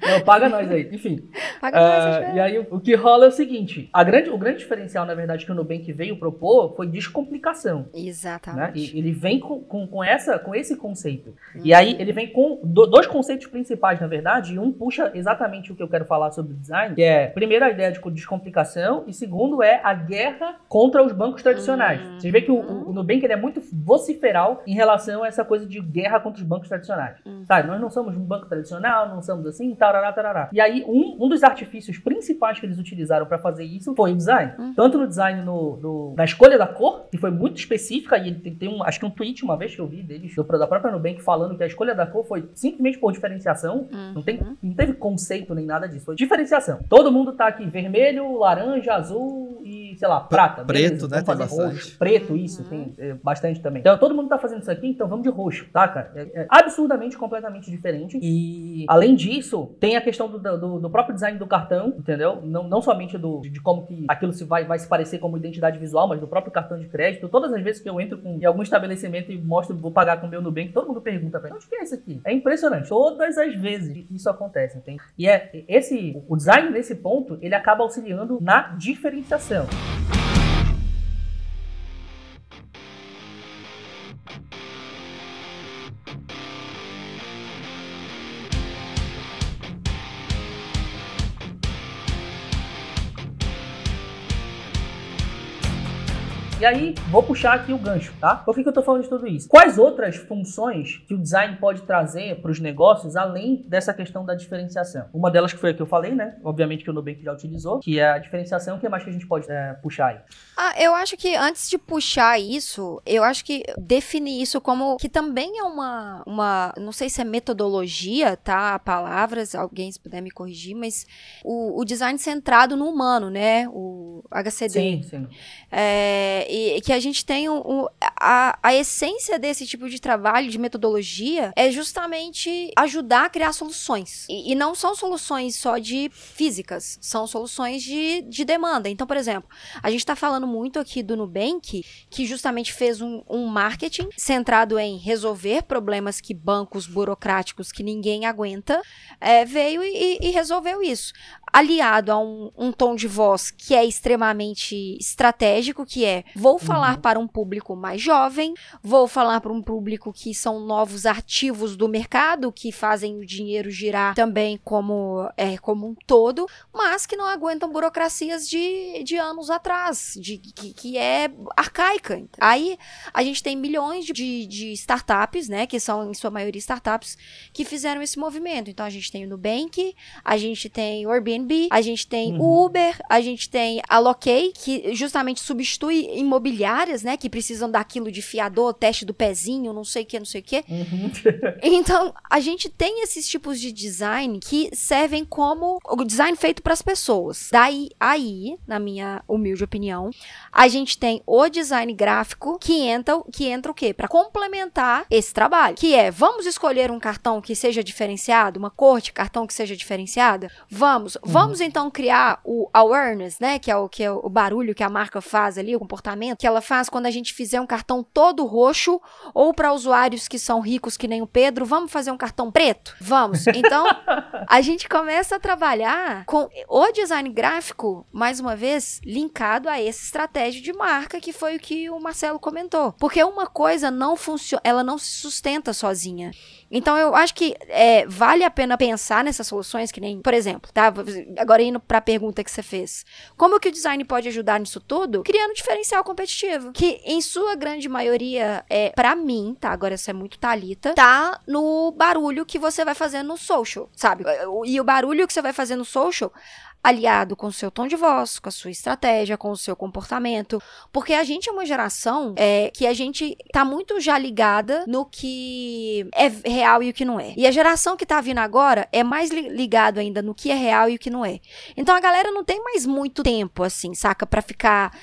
não, paga nós aí. Enfim. Paga uh, nós, E aí o que rola é o seguinte: a grande, o grande diferencial, na verdade, que o Nubank veio propor foi descomplicação. Né? Exatamente. Né? Ele vem com, com, com, essa, com esse conceito. Uhum. E aí ele vem com do, dois conceitos principais, na verdade, e um puxa exatamente o que eu quero falar sobre design, que é, primeiro, a ideia de descomplicação, e segundo é a guerra contra os bancos tradicionais. Vocês vê que o, o, o Nubank ele é muito vociferal em relação a essa coisa de guerra contra os bancos tradicionais. Uhum. Tá, nós não somos um banco tradicional, não somos assim, tarará, tarará. E aí, um, um dos artifícios principais que eles utilizaram para fazer isso foi o design. Hum. Tanto no design, no, no- na escolha da cor, que foi muito específica, e ele tem, tem um, acho que um tweet uma vez que eu vi deles, do- da própria Nubank, falando que a escolha da cor foi simplesmente por diferenciação, Hum. não, tem, não teve conceito nem nada disso, foi diferenciação. Todo mundo tá aqui vermelho, laranja, azul e, sei lá, prata. preto, né? Tem bastante. roxo. Preto, isso, tem é, bastante também. Então, todo mundo tá fazendo isso aqui, então vamos de roxo, tá, cara? É, é absurdamente, completamente diferente. E, além disso, tem a questão do, do- do próprio design do cartão, entendeu? Não, não somente do, de como que aquilo se vai, vai se parecer como identidade visual, mas do próprio cartão de crédito. Todas as vezes que eu entro com, em algum estabelecimento e mostro, vou pagar com o meu Nubank, todo mundo pergunta pra mim, onde que é isso aqui? É impressionante. Todas as vezes que isso acontece, entende? E é esse, o design nesse ponto, ele acaba auxiliando na diferenciação. Bye. E aí, vou puxar aqui o gancho, tá? Por que, que eu tô falando de tudo isso? Quais outras funções que o design pode trazer para os negócios além dessa questão da diferenciação? Uma delas que foi a que eu falei, né? Obviamente que o Nubank já utilizou, que é a diferenciação. O que mais que a gente pode é, puxar aí? Ah, eu acho que antes de puxar isso, eu acho que definir isso como que também é uma, uma não sei se é metodologia, tá? Palavras, alguém se puder me corrigir, mas o, o design centrado no humano, né? O HCD. Sim, sim. É, e que a gente tem a, a essência desse tipo de trabalho, de metodologia, é justamente ajudar a criar soluções. E, e não são soluções só de físicas, são soluções de, de demanda. Então, por exemplo, a gente está falando muito aqui do Nubank, que justamente fez um, um marketing centrado em resolver problemas que bancos burocráticos que ninguém aguenta, é, veio e, e resolveu isso aliado a um, um tom de voz que é extremamente estratégico, que é vou falar para um público mais jovem, vou falar para um público que são novos ativos do mercado, que fazem o dinheiro girar também como, é, como um todo, mas que não aguentam burocracias de, de anos atrás, de, que, que é arcaica. Aí a gente tem milhões de, de, de startups, né, que são em sua maioria startups, que fizeram esse movimento. Então a gente tem o Nubank, a gente tem o Airbnb, a gente tem o Uhum. Uber, a gente tem a Lockay, que justamente substitui imobiliárias, né, que precisam daquilo de fiador, teste do pezinho, não sei o que, não sei o que. Uhum. *laughs* Então, a gente tem esses tipos de design que servem como o design feito para as pessoas. Daí, aí, na minha humilde opinião, a gente tem o design gráfico que entra, que entra o quê? Para complementar esse trabalho, que é, vamos escolher um cartão que seja diferenciado, uma cor de cartão que seja diferenciada? Vamos. Vamos então criar o awareness, né, que é o que é o barulho que a marca faz ali, o comportamento que ela faz quando a gente fizer um cartão todo roxo ou para usuários que são ricos que nem o Pedro, vamos fazer um cartão preto? Vamos. Então, *laughs* a gente começa a trabalhar com o design gráfico, mais uma vez, linkado a essa estratégia de marca, que foi o que o Marcelo comentou. Porque uma coisa não funciona, ela não se sustenta sozinha. Então eu acho que é, vale a pena pensar nessas soluções que nem, por exemplo, tá? Agora indo para a pergunta que você fez. Como que o design pode ajudar nisso tudo? Criando diferencial competitivo, que em sua grande maioria é para mim, tá? Agora isso é muito talita, tá no barulho que você vai fazer no social, sabe? E o barulho que você vai fazer no social aliado com o seu tom de voz, com a sua estratégia, com o seu comportamento, porque a gente é uma geração é, que a gente tá muito já ligada no que é real e o que não é. E a geração que tá vindo agora é mais li ligado ainda no que é real e o que não é. Então a galera não tem mais muito tempo, assim, saca, para ficar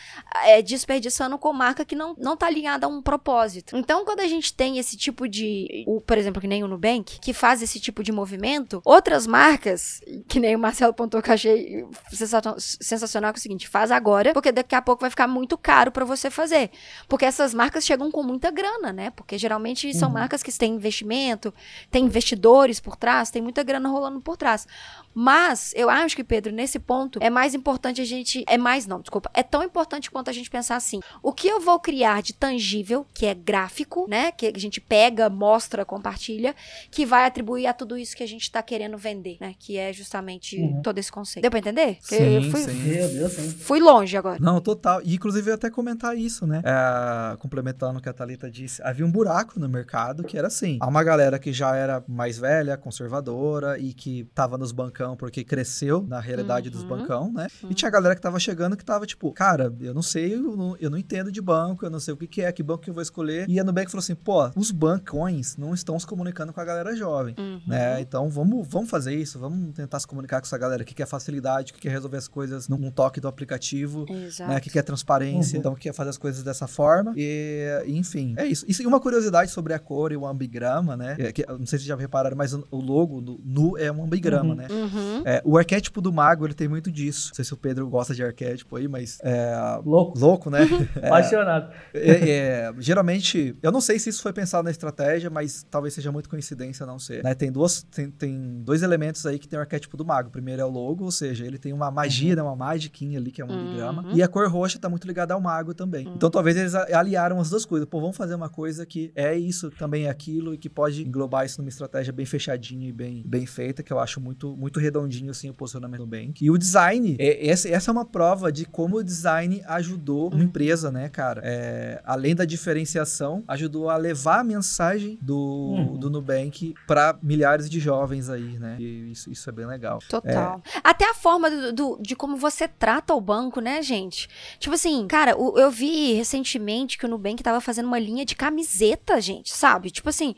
é, desperdiçando com marca que não, não tá ligada a um propósito. Então quando a gente tem esse tipo de, o, por exemplo, que nem o Nubank, que faz esse tipo de movimento, outras marcas, que nem o Marcelo pontou que achei sensacional, sensacional que é o seguinte, faz agora, porque daqui a pouco vai ficar muito caro para você fazer. Porque essas marcas chegam com muita grana, né? Porque geralmente são Uhum. marcas que têm investimento, tem investidores por trás, tem muita grana rolando por trás. Mas eu acho que, Pedro, nesse ponto, é mais importante a gente. É mais, não, desculpa. É tão importante quanto a gente pensar assim: o que eu vou criar de tangível, que é gráfico, né? Que a gente pega, mostra, compartilha, que vai atribuir a tudo isso que a gente tá querendo vender, né? Que é justamente Uhum. todo esse conceito. Deu pra entender? Porque Sim, eu fui, sim. Meu Deus, sim. fui longe agora. Não, total. E inclusive eu ia até comentar isso, né? É, complementando o que a Thalita disse, havia um buraco no mercado que era assim. Há uma galera que já era mais velha, conservadora e que tava nos bancão porque cresceu na realidade dos Uhum. bancão, né? E tinha a galera que tava chegando que tava tipo, cara, eu não sei, eu não, eu não entendo de banco, eu não sei o que, que é, que banco que eu vou escolher. E a Nubank falou assim, pô, os bancões não estão se comunicando com a galera jovem. Uhum. Né? Então vamos, vamos fazer isso, vamos tentar se comunicar com essa galera que quer facilidade, que quer resolver as coisas num toque do aplicativo, Exato. né, que quer transparência, Uhum. então que quer fazer as coisas dessa forma. E, enfim, é isso. Isso, e uma curiosidade sobre a cor e o ambigrama, né? é que- não sei se já repararam, mas o, logo do nu é um ambigrama, Uhum. né? Uhum. É, o arquétipo do mago, ele tem muito disso. Não sei se o Pedro gosta de arquétipo aí, mas é Louco. louco, né? *laughs* Apaixonado. É, é, geralmente, eu não sei se isso foi pensado na estratégia, mas talvez seja muito coincidência não ser. né? Tem, duas, tem, tem dois elementos aí que tem o arquétipo do mago. O primeiro é o logo, ou seja, ele tem uma magia, né, uma magiquinha ali, que é um Uhum. E a cor roxa tá muito ligada ao mago também. Então talvez eles aliaram as duas coisas. Pô, vamos fazer uma coisa que é isso, também é aquilo, e que pode englobar isso numa estratégia bem fechadinha e bem, bem feita, que eu acho muito, muito redondinho, assim, o posicionamento do Bank. E o design, é, essa, essa é uma prova de como o design ajudou uma empresa, né, cara? É, além da diferenciação, ajudou a levar a mensagem do, Uhum. do Nubank para milhares de jovens aí, né? E isso, isso é bem legal. Total. Até a forma do, do- de como você trata o banco, né, gente? Tipo assim, cara, o- eu vi recentemente que o Nubank tava fazendo uma linha de camiseta, gente, sabe? Tipo assim,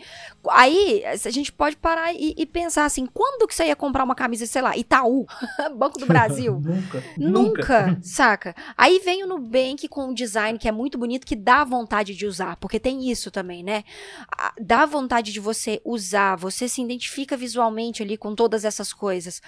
aí a gente pode parar e, e pensar assim, quando que você ia comprar uma camisa, sei lá, Itaú, *laughs* Banco do Brasil? *laughs* Nunca. Nunca, *laughs* saca? Aí vem o Nubank com um design que é muito bonito, que dá vontade de usar, porque tem isso também, né? Dá vontade de você usar, você se identifica visualmente ali com todas essas coisas.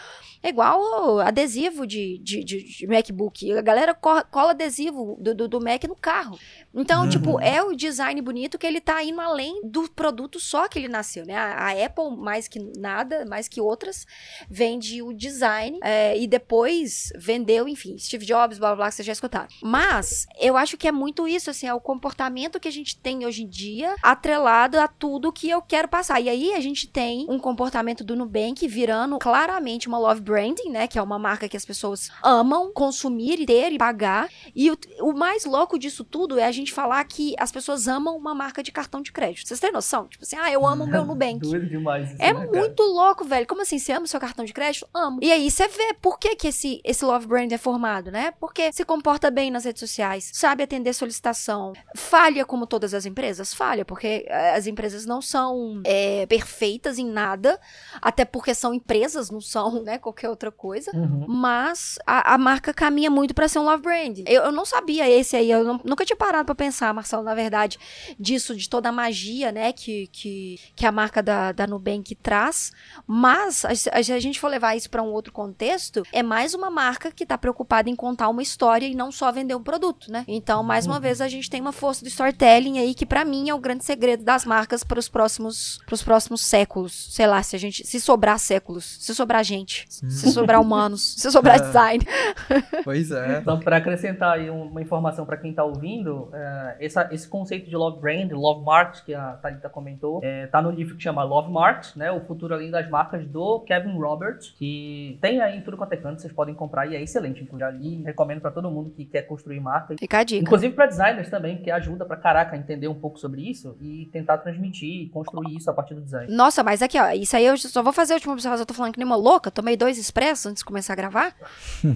É igual adesivo de, de, de- de MacBook. A galera co- cola adesivo do, do, do Mac no carro. Então, Uhum. tipo, é o design bonito que ele tá indo além do produto só que ele nasceu, né? A, a Apple, mais que nada, mais que outras, vende o design é, e depois vendeu, enfim, Steve Jobs, blá blá blá, que vocês já escutaram. Mas eu acho que é muito isso, assim, é o comportamento que a gente tem hoje em dia atrelado a tudo que eu quero passar. E aí a gente tem um comportamento do Nubank virando claramente uma love branding, né? Que é uma marca que as pessoas amam consumir e ter e pagar. E o, o mais louco disso tudo é a gente falar que as pessoas amam uma marca de cartão de crédito. Vocês têm noção? Tipo assim, ah, eu amo o meu *laughs* Nubank. Doido demais isso, É né, cara? muito louco, velho. Como assim? Você ama o seu cartão de crédito? Amo. E aí você vê por que, que esse, esse love brand é formado, né? Porque se comporta bem nas redes sociais, sabe atender solicitação, falha como todas as empresas? Falha, porque eh, as empresas não são é, perfeitas em nada, até porque são empresas, não são, *laughs* né, qualquer outra coisa. Uhum. Mas a, a marca caminha muito pra ser um love brand. Eu, eu não sabia esse aí, eu não- nunca tinha parado pra pensar, Marcelo, na verdade, disso, de toda a magia, né, que, que, que a marca da, da Nubank traz. Mas, a- se a gente for levar isso pra um outro contexto, é mais uma marca que tá preocupada em contar uma história e não só vender um produto, né? Então, mais uma vez, a gente tem uma força do storytelling aí que pra mim é o grande segredo das marcas para os próximos, pros próximos séculos. Sei lá, se a gente, se sobrar séculos, se sobrar gente, se sobrar *laughs* humanos, se sobrar É. design. *laughs* Pois é. Então, para acrescentar aí uma informação para quem está ouvindo, é, essa- esse conceito de love brand, love market, que a Thalita comentou, é, tá no livro que chama Love Market, né? O futuro além das marcas do Kevin Roberts, que tem aí em tudo quanto é canto, vocês podem comprar e é excelente. Inclusive, já li, recomendo para todo mundo que quer construir marca. Fica a dica. Inclusive para designers também, porque ajuda pra caraca a entender um pouco sobre isso e tentar transmitir e construir isso a partir do design. Nossa, mas aqui, ó, isso aí eu só vou fazer a última observação. Eu tô falando que nem uma louca, tomei dois expressos antes de começar a gravar.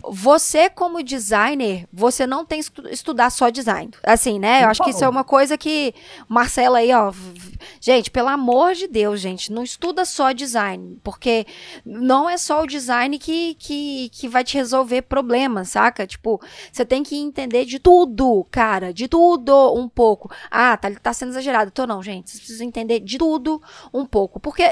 você, como designer, você não tem que estu- estudar só design. Assim, né? Eu acho que isso é favor. uma coisa que. Marcela aí, ó. Gente, pelo amor de Deus, gente, não estuda só design. Porque não é só o design que, que, que vai te resolver problemas, saca? Tipo, você tem que entender de tudo, cara. De tudo um pouco. Ah, tá, tá sendo exagerado. Tô não, gente. Vocês precisam entender de tudo um pouco. Porque,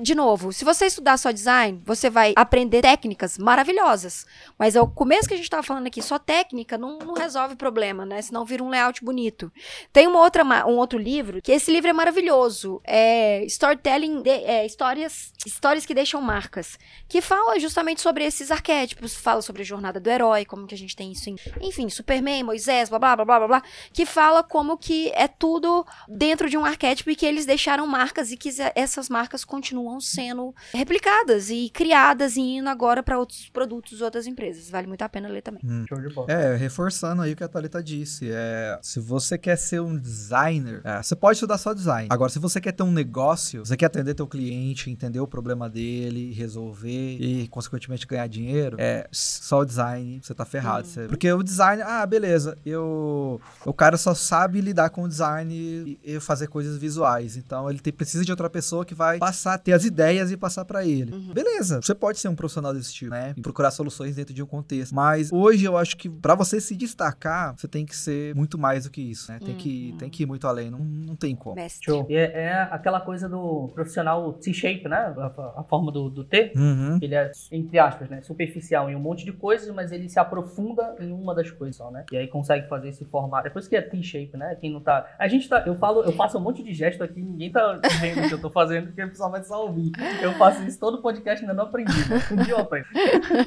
de novo, se você estudar só design, você vai aprender técnicas maravilhosas. Mas é o começo que a gente tava falando aqui, só técnica não, não resolve problema, né? Senão vira um layout bonito. Tem uma outra, um outro livro, que esse livro é maravilhoso. É Storytelling, de- é, histórias, histórias que deixam marcas. Que fala justamente sobre esses arquétipos, fala sobre a jornada do herói, como que a gente tem isso em, enfim, Superman, Moisés, blá blá blá blá blá que fala como que é tudo dentro de um arquétipo e que eles deixaram marcas e que essas marcas continuam sendo replicadas e criadas e indo agora para outros produtos, outras empresas. Vale muito a pena ler também. Hum. Show de bola. É, reforçando aí o que a Thalita disse. É, se você quer ser um designer, é, você pode estudar só design. Agora, se você quer ter um negócio, você quer atender teu cliente, entender o problema dele, resolver e, consequentemente, ganhar dinheiro, é só o design, você tá ferrado. Você- porque o design, ah, beleza, eu. O cara só sabe lidar com o design e, e fazer coisas visuais. Então, ele tem- precisa de outra pessoa que vai passar, ter as ideias e passar pra ele. Beleza, você pode ser um profissional desse tipo, né? E procurar soluções dentro de um contexto. Mas hoje eu acho que pra você se destacar, você tem que ser muito mais do que isso, né? Tem, que, tem que ir muito além. Não, não tem como. Show. E é, é aquela coisa do profissional T-shape, né? A, a forma do, do T. Uhum. Ele é, entre aspas, né? Superficial em um monte de coisas, mas ele se aprofunda em uma das coisas só, né? E aí consegue fazer esse formato. É por isso que é T-shape, né? Quem não tá. A gente tá. Eu falo, eu faço um monte de gesto aqui, ninguém tá vendo o que eu tô fazendo, porque o pessoal vai só ouvir. Eu faço isso todo podcast, ainda não aprendi. Né? Um dia eu aprendo. Yeah.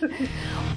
*laughs*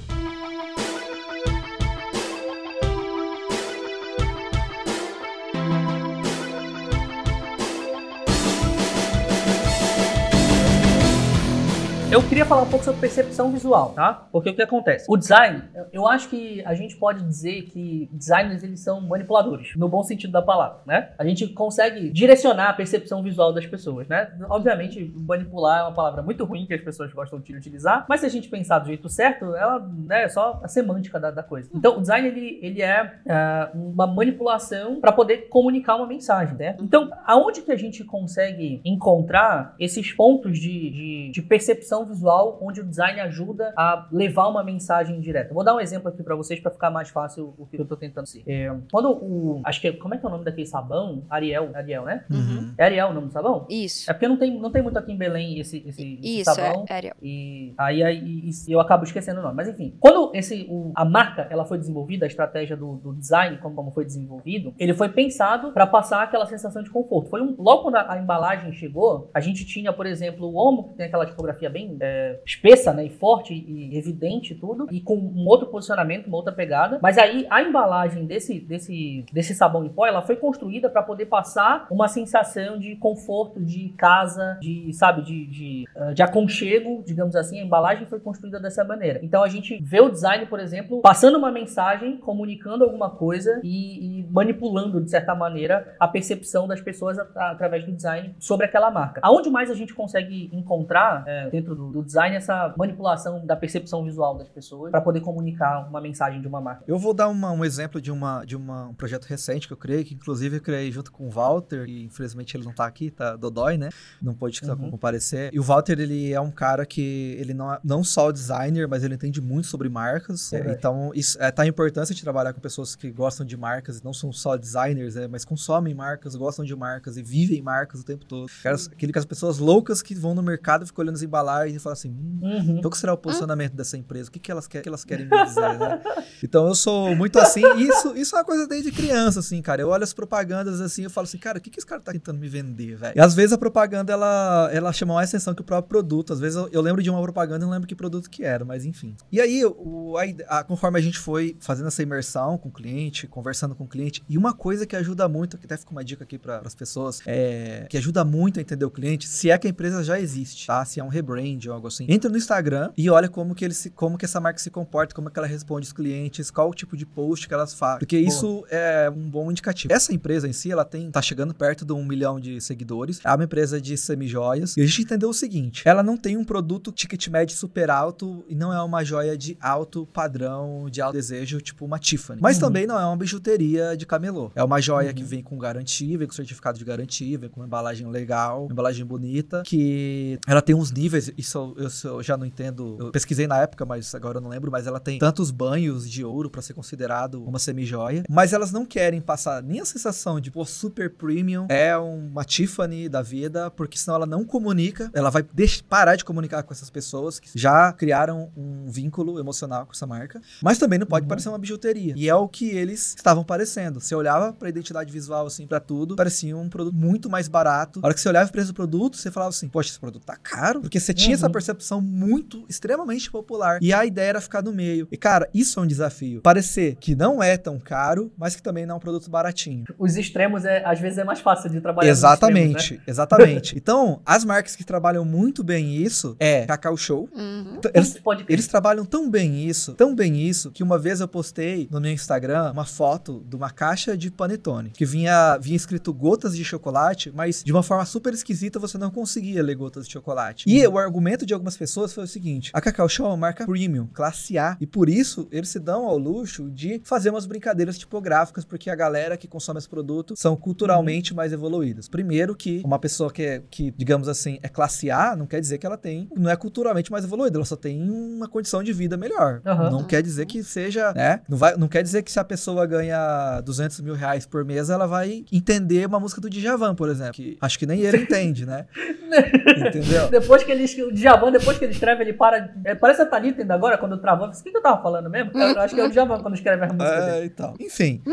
Eu queria falar um pouco sobre percepção visual, tá? Porque o que acontece? O design, eu- acho que a gente pode dizer que designers eles são manipuladores, no bom sentido da palavra, né? A gente consegue direcionar a percepção visual das pessoas, né? Obviamente, manipular é uma palavra muito ruim que as pessoas gostam de utilizar, mas se a gente pensar do jeito certo, ela né, é só a semântica da, da coisa. Então, o design ele, ele é ah, uma manipulação para poder comunicar uma mensagem, né? Então, aonde que a gente consegue encontrar esses pontos de, de, de percepção visual onde o design ajuda a levar uma mensagem direta? Vou dar um exemplo aqui para vocês para ficar mais fácil o que eu tô tentando ser. É, quando o acho que é- como é que é o nome daquele sabão? Ariel, Ariel, né? Uhum. É Ariel o nome do sabão? Isso. É porque não tem, não tem muito aqui em Belém esse, esse, esse Isso, sabão. é, Ariel. E aí, aí e- e eu acabo esquecendo o nome. Mas enfim, quando esse, o- a marca ela foi desenvolvida, a estratégia do, do design, como, como foi desenvolvido, ele foi pensado para passar aquela sensação de conforto. Foi um, logo quando a, a embalagem chegou, a gente tinha, por exemplo, o Omo, que tem aquela tipografia bem é, espessa né, e forte e evidente tudo, e com um outro posicionamento, uma outra pegada. Mas aí a embalagem desse, desse, desse sabão em pó, ela foi construída para poder passar uma sensação de conforto, de casa, de, sabe, de, de, ah, de aconchego, digamos assim. A embalagem foi construída dessa maneira. Então a gente vê o design, por exemplo, passando uma mensagem, comunicando alguma coisa e, e manipulando, de certa maneira, a percepção das pessoas através do design sobre aquela marca. Aonde mais a gente consegue encontrar é, dentro do, do design essa manipulação da percepção visual das pessoas para poder comunicar uma mensagem de uma marca? Eu vou dar uma- um exemplo de, uma, de uma, um projeto recente que eu criei, que inclusive eu criei junto com o Walter, e infelizmente ele não tá aqui, tá Dodói, né? Não pôde Uhum. comparecer. E o Walter, ele é um cara que ele não é não só designer, mas ele entende muito sobre marcas. Verdade. então, isso é, tá a importância de trabalhar com pessoas que gostam de marcas, e não são só designers, né? Mas consomem marcas, gostam de marcas e vivem marcas o tempo todo. Aquelas- Aquele que as pessoas loucas que vão no mercado, ficam olhando as embalagens e falam assim, hum, Uhum. então, o que será o posicionamento dessa empresa? O que, que, elas, que elas querem me dizer, né? *laughs* Então, eu sou muito assim. e Isso, isso é uma coisa desde criança, assim, cara. Eu olho as propagandas assim eu falo assim, cara, o que, que esse cara tá tentando me vender, velho? E às vezes a propaganda, ela, ela chama mais atenção que o próprio produto. Às vezes eu, eu lembro de uma propaganda e não lembro que produto que era, mas enfim. E aí, o, a a- conforme a gente foi fazendo essa imersão com o cliente, conversando com o cliente, e uma coisa que ajuda muito, que até fica uma dica aqui para as pessoas, é que ajuda muito a entender o cliente, se é que a empresa já existe, tá? Se é um rebrand ou algo assim. Entra no Instagram e olha como que ele se, como que essa marca se comporta, como é que ela responde os clientes, qual o tipo de post que elas fazem. Porque Boa. isso é um bom indicativo. Essa empresa em si, ela tem, tá chegando perto de um milhão de seguidores. É uma empresa de semijoias. E a gente entendeu o seguinte: ela não tem um produto ticket médio super alto e não é uma joia de alto padrão, de alto desejo, tipo uma Tiffany. Mas Uhum. também não é uma bijuteria de camelô. É uma joia Uhum. que vem com garantia, vem com certificado de garantia, vem com uma embalagem legal, uma embalagem bonita, que ela tem uns níveis, isso eu, eu já não entendo. Eu pesquisei na época, mas agora eu não lembro, mas ela tem tantos banhos de ouro pra ser considerado uma semijoia, mas elas não querem passar nem a sensação de, pô, super premium, é uma Tiffany da vida, porque senão ela não comunica, ela vai parar de comunicar com essas pessoas que já criaram um vínculo emocional com essa marca, mas também não pode Uhum. parecer uma bijuteria. E é o que eles estavam parecendo. Você olhava pra identidade visual, assim, pra tudo, parecia um produto muito mais barato. A hora que você olhava o preço do produto, você falava assim, poxa, esse produto tá caro. Porque você tinha. Essa percepção muito, extremamente popular. E a ideia era ficar no meio. E, cara, isso é um desafio. Parecer que não é tão caro, mas que também não é um produto baratinho. Os extremos, é, às vezes, é mais fácil de trabalhar. Exatamente, extremos, né? exatamente. *laughs* então, as marcas que trabalham muito bem isso é Cacau Show. Uhum. Eles, Pode crer. eles trabalham tão bem isso, tão bem isso, que uma vez eu postei no meu Instagram uma foto de uma caixa de panetone, que vinha, vinha escrito gotas de chocolate, mas de uma forma super esquisita você não conseguia ler gotas de chocolate. E o argumento de algumas pessoas foi o seguinte: a Cacau Show é uma marca premium, classe A, e por isso eles se dão ao luxo de fazer umas brincadeiras tipográficas, porque a galera que consome esse produto são culturalmente mais evoluídas. Primeiro que uma pessoa que, é, que, digamos assim, é classe A, não quer dizer que ela tem, não é culturalmente mais evoluída, ela só tem uma condição de vida melhor. Aham. Não quer dizer que seja, né? Não, vai, não quer dizer que se a pessoa ganha 200 mil reais por mês, ela vai entender uma música do Djavan, por exemplo. Que acho que nem ele entende, né? *laughs* Entendeu? Depois que ele o Djavan, depois que ele escreve, ele para. é, parece a Thalita ainda agora, quando travou. eu falei, O que, que eu tava falando mesmo? Eu acho que é o Djavan quando escreve as músicas. É, e tal. Enfim. *laughs*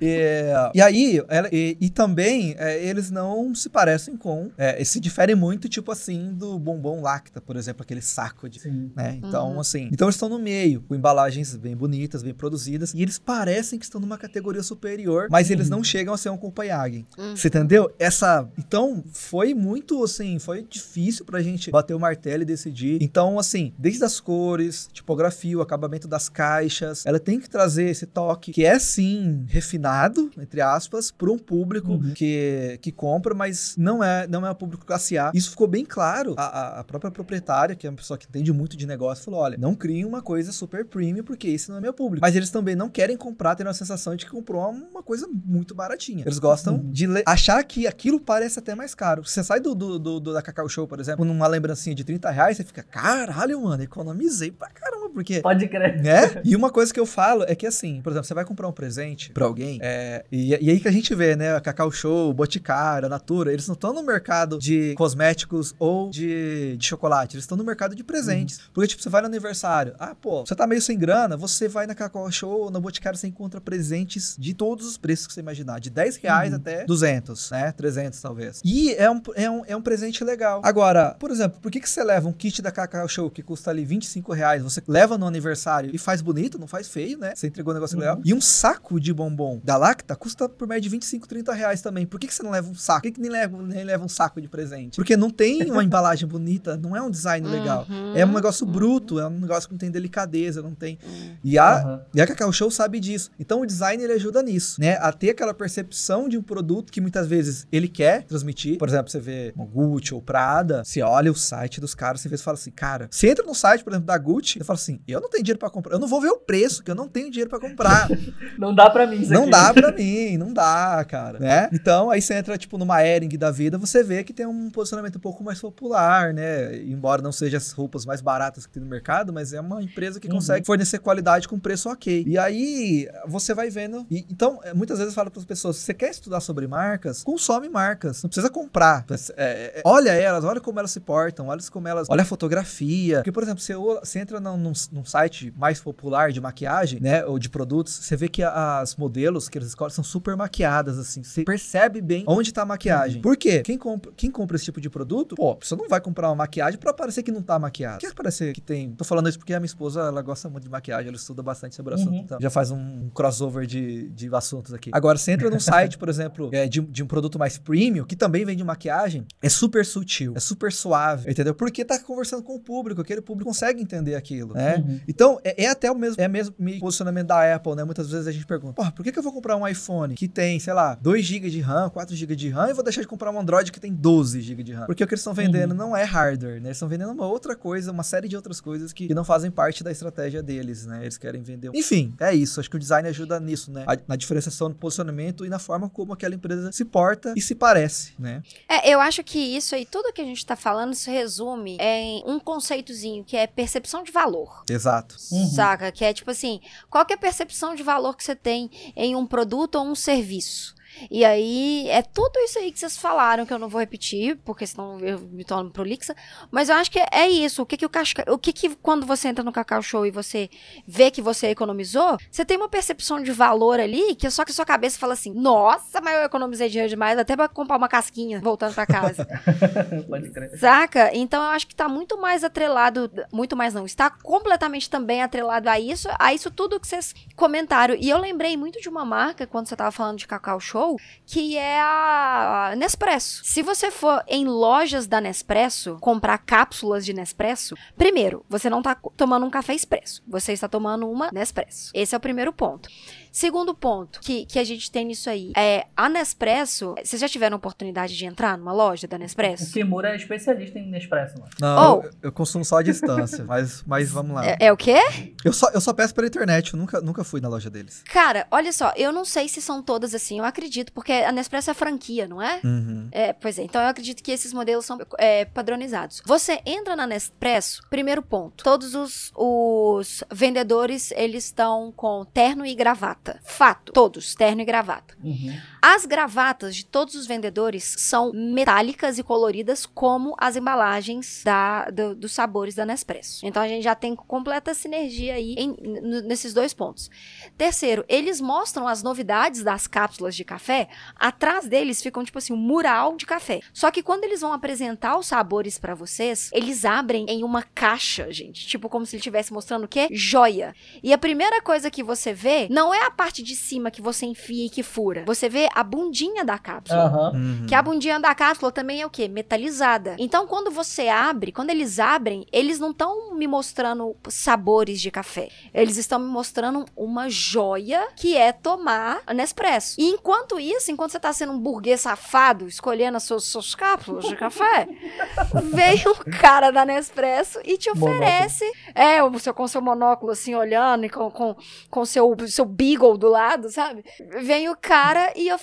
É, e aí, ela- e, e também, é, eles não se parecem com. É, se diferem muito, tipo assim, do bombom lacta, por exemplo, aquele saco de. Sim. né? Então, Uhum. assim. Então eles estão no meio, com embalagens bem bonitas, bem produzidas, e eles parecem que estão numa categoria superior, mas eles não chegam a ser um Copenhagen. Uhum. Você entendeu? Essa. Então, foi muito, assim, foi difícil pra gente bater o martelo e decidir. Então, assim, desde as cores, tipografia, o acabamento das caixas, ela tem que trazer esse toque que é, sim, refinado, entre aspas, para um público Uhum. que, que compra, mas não é, não é um público classe A. Isso ficou bem claro. A, a- própria proprietária, que é uma pessoa que entende muito de negócio, falou: olha, não criem uma coisa super premium, porque esse não é meu público. Mas eles também não querem comprar, tendo a sensação de que comprou uma coisa muito baratinha. Eles gostam Uhum. de achar que aquilo parece até mais caro. Você sai do, do, do- do- da Cacau Show, por exemplo, numa lembrancinha de 30 reais, você fica, caralho, mano, economizei pra caramba, porque Pode crer. né? *laughs* E uma coisa que eu falo é que assim, por exemplo, você vai comprar um presente pra alguém, é, e, e aí que a gente vê, né? A Cacau Show, Boticário, a Natura, eles não estão no mercado de cosméticos ou de, de chocolate, eles estão no mercado de presentes. Porque, tipo, você vai no aniversário, ah, pô, você tá meio sem grana, você vai na Cacau Show ou na Boticário, você encontra presentes de todos os preços que você imaginar, de 10 reais Uhum. até 200, né? 300 talvez. E é um, é, um, é um presente legal. Agora, por exemplo, por que, que você leva um kit da Cacau Show que custa ali 25 reais, você leva no aniversário e faz bonito, não faz feio, né? Você entregou um negócio Uhum. legal. E um saco de bombom da Lacta custa por média de 25, 30 reais também. Por que, que você não leva um saco? Por que, que nem, leva, nem leva um saco de presente? Porque não tem uma *laughs* embalagem bonita, não é um design legal. Uhum. É um negócio bruto, é um negócio que não tem delicadeza, não tem. E a, Aham. e a Cacau Show sabe disso. Então o design ele ajuda nisso, né? A ter aquela percepção de um produto que muitas vezes ele quer transmitir. Por exemplo, você vê uma Gucci ou Prada, você olha o site dos caras, você vê e fala assim, cara, você entra no site, por exemplo, da Gucci, você fala assim, eu não tenho dinheiro pra comprar, eu não vou ver o preço, que eu não tenho dinheiro pra comprar. *laughs* Não dá pra mim isso Não aqui. dá pra mim, não dá, cara, né? Então, aí você entra, tipo, numa Ering da vida, você vê que tem um posicionamento um pouco mais popular, né? Embora não seja as roupas mais baratas que tem no mercado, mas é uma empresa que Uhum. consegue fornecer qualidade com preço ok. E aí, você vai vendo... e- então, é, muitas vezes eu falo pras pessoas, se você quer estudar sobre marcas, consome marcas. Não precisa comprar. É, é, olha elas, olha como elas se portam, olha como elas... Olha a fotografia. Porque, por exemplo, você, você entra num, num- num site mais popular de maquiagem, né? Ou de produtos, você vê que as modelos que eles escolhem são super maquiadas, assim. Você percebe bem onde tá a maquiagem. Por quê? Quem compra, quem compra esse tipo de produto, pô, você não vai comprar uma maquiagem pra parecer que não tá maquiado. Quer parecer que tem. Tô falando isso porque a minha esposa, ela gosta muito de maquiagem, ela estuda bastante sobre o assunto. Uhum. Então, já faz um crossover de, de assuntos aqui. Agora, você entra num *laughs* site, por exemplo, é, de, de um produto mais premium, que também vende maquiagem, é super sutil, é super suave, entendeu? Porque tá conversando com o público, aquele público consegue entender aquilo, né? Uhum. Então, é, é até o mesmo, é mesmo posicionamento da Apple, né? Muitas vezes a gente pergunta, porra, por que, que eu vou comprar um iPhone que tem, sei lá, 2 GB de RAM, 4 GB de RAM e vou deixar de comprar um Android que tem 12 GB de RAM? Porque o que eles estão vendendo Uhum. não é hardware, né? Eles estão vendendo uma outra coisa, uma série de outras coisas que, que não fazem parte da estratégia deles, né? Eles querem vender. Enfim, é isso. Acho que o design ajuda nisso, né? A- na diferenciação do posicionamento e na forma como aquela empresa se porta e se parece, né? É, eu acho que isso aí, tudo que a gente tá falando, se resume em um conceitozinho que é percepção de valor. Exato. Uhum. Saca? Que é tipo assim, qual que é a percepção de valor que você tem em um produto ou um serviço? E aí, é tudo isso aí que vocês falaram, que eu não vou repetir, porque senão eu me torno prolixa. Mas eu acho que é isso. O que que o, casca... o que que quando você entra no Cacau Show e você vê que você economizou, você tem uma percepção de valor ali, que só que sua cabeça fala assim, nossa, mas eu economizei dinheiro demais, até pra comprar uma casquinha voltando pra casa. *laughs* Pode crer. Saca? Então eu acho que tá muito mais atrelado, muito mais não, está completamente também atrelado a isso, a isso tudo que vocês comentaram. E eu lembrei muito de uma marca, quando você tava falando de Cacau Show, que é a Nespresso. Se você for em lojas da Nespresso comprar cápsulas de Nespresso, primeiro, você não tá tomando um café expresso, você está tomando uma Nespresso. Esse é o primeiro ponto. Segundo ponto que, que a gente tem nisso aí é a Nespresso. Vocês já tiveram oportunidade de entrar numa loja da O Nespresso? Kimura é especialista em Nespresso, mano. Não, Oh. eu, eu consumo só à distância, *laughs* mas, mas vamos lá. É, é o quê? Eu, só, eu só peço pela internet, eu nunca, nunca fui na loja deles. Cara, olha só, eu não sei se são todas assim, eu acredito, porque a Nespresso é franquia, não é? Uhum. É, pois é, então eu acredito que esses modelos são é, padronizados. Você entra na Nespresso, primeiro ponto, todos os, os vendedores, eles estão com terno e gravata. Fato, todos, terno e gravata. Uhum. As gravatas de todos os vendedores são metálicas e coloridas como as embalagens da, do- dos sabores da Nespresso. Então a gente já tem completa sinergia aí em- nesses dois pontos. Terceiro, eles mostram as novidades das cápsulas de café. Atrás deles ficam tipo assim um mural de café. Só que quando eles vão apresentar os sabores pra vocês, eles abrem em uma caixa, gente, tipo como se ele estivesse mostrando o quê? Joia. E a primeira coisa que você vê não é a parte de cima que você enfia e que fura. Você vê a bundinha da cápsula. Uhum. Que a bundinha da cápsula também é o quê? Metalizada. Então, quando você abre, quando eles abrem, eles não estão me mostrando sabores de café. Eles estão me mostrando uma joia que é tomar Nespresso. E enquanto isso, enquanto você tá sendo um burguês safado, escolhendo as suas, suas cápsulas de café, *laughs* vem um cara da Nespresso e te Monóculo. oferece. É, o seu, com seu monóculo assim, olhando e com, com, com seu, seu beagle do lado, sabe? Vem o cara e oferece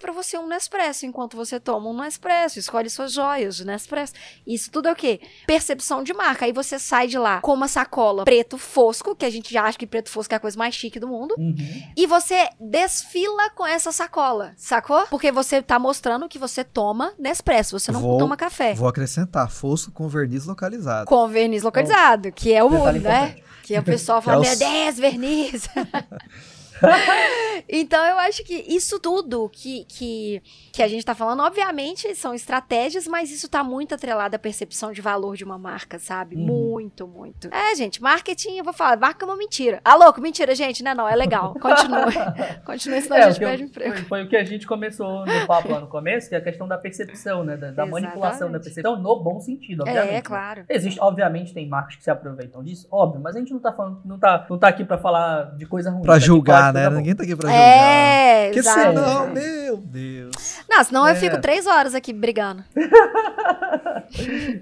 pra você um Nespresso, enquanto você toma um Nespresso, escolhe suas joias de Nespresso. Isso tudo é o quê? Percepção de marca. Aí você sai de lá com uma sacola preto fosco, que a gente já acha que preto fosco é a coisa mais chique do mundo. Uhum. E você desfila com essa sacola, sacou? Porque você tá mostrando que você toma Nespresso, você não Vou- toma café. Vou acrescentar, fosso com verniz localizado. Com verniz localizado, que é o Detalhe né? importante. Que o pessoal *laughs* Que fala, é meu Deus, verniz. *laughs* *laughs* então eu acho que isso tudo que, que, que a gente tá falando, obviamente, são estratégias, mas isso tá muito atrelado à percepção de valor de uma marca, sabe? Uhum. Muito, muito. É, gente, marketing, eu vou falar, marca é uma mentira. Ah, louco, mentira, gente, não, não, é legal. Continue. *laughs* Continue, senão É, a gente eu- perde emprego. foi, foi o que a gente começou no papo lá no começo, que é a questão da percepção, né? Da, da manipulação da percepção no bom sentido, obviamente. É, claro. Existe, obviamente, tem marcas que se aproveitam disso, óbvio, mas a gente não tá falando, não tá, não tá aqui pra falar de coisa ruim. Pra tá julgar, de né? boa. Ninguém tá aqui pra julgar. É, Porque exato. senão, meu Deus. Não, senão eu É. fico três horas aqui brigando. *laughs*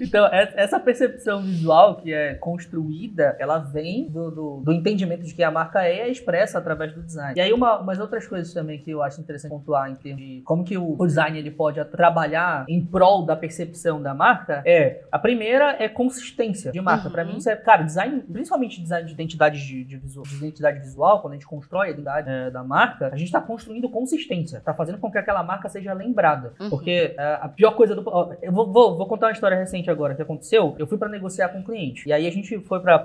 Então, é- essa percepção visual que é construída, ela vem do, do, do entendimento de que a marca é é expressa através do design. E aí, uma, umas outras coisas também que eu acho interessante pontuar em termos de como que o, o design ele pode trabalhar em prol da percepção da marca é, a primeira é consistência de marca. Uhum. Pra mim, isso é, cara, design, principalmente design de identidade de, de visual, de identidade visual, quando a gente constrói identidade é, da marca, a gente tá construindo consistência, tá fazendo com que aquela marca seja lembrada. Uhum. Porque é, a pior coisa do. ó, Eu vou, vou, vou contar uma história recente agora que aconteceu. Eu fui pra negociar com um cliente. E aí a gente foi pra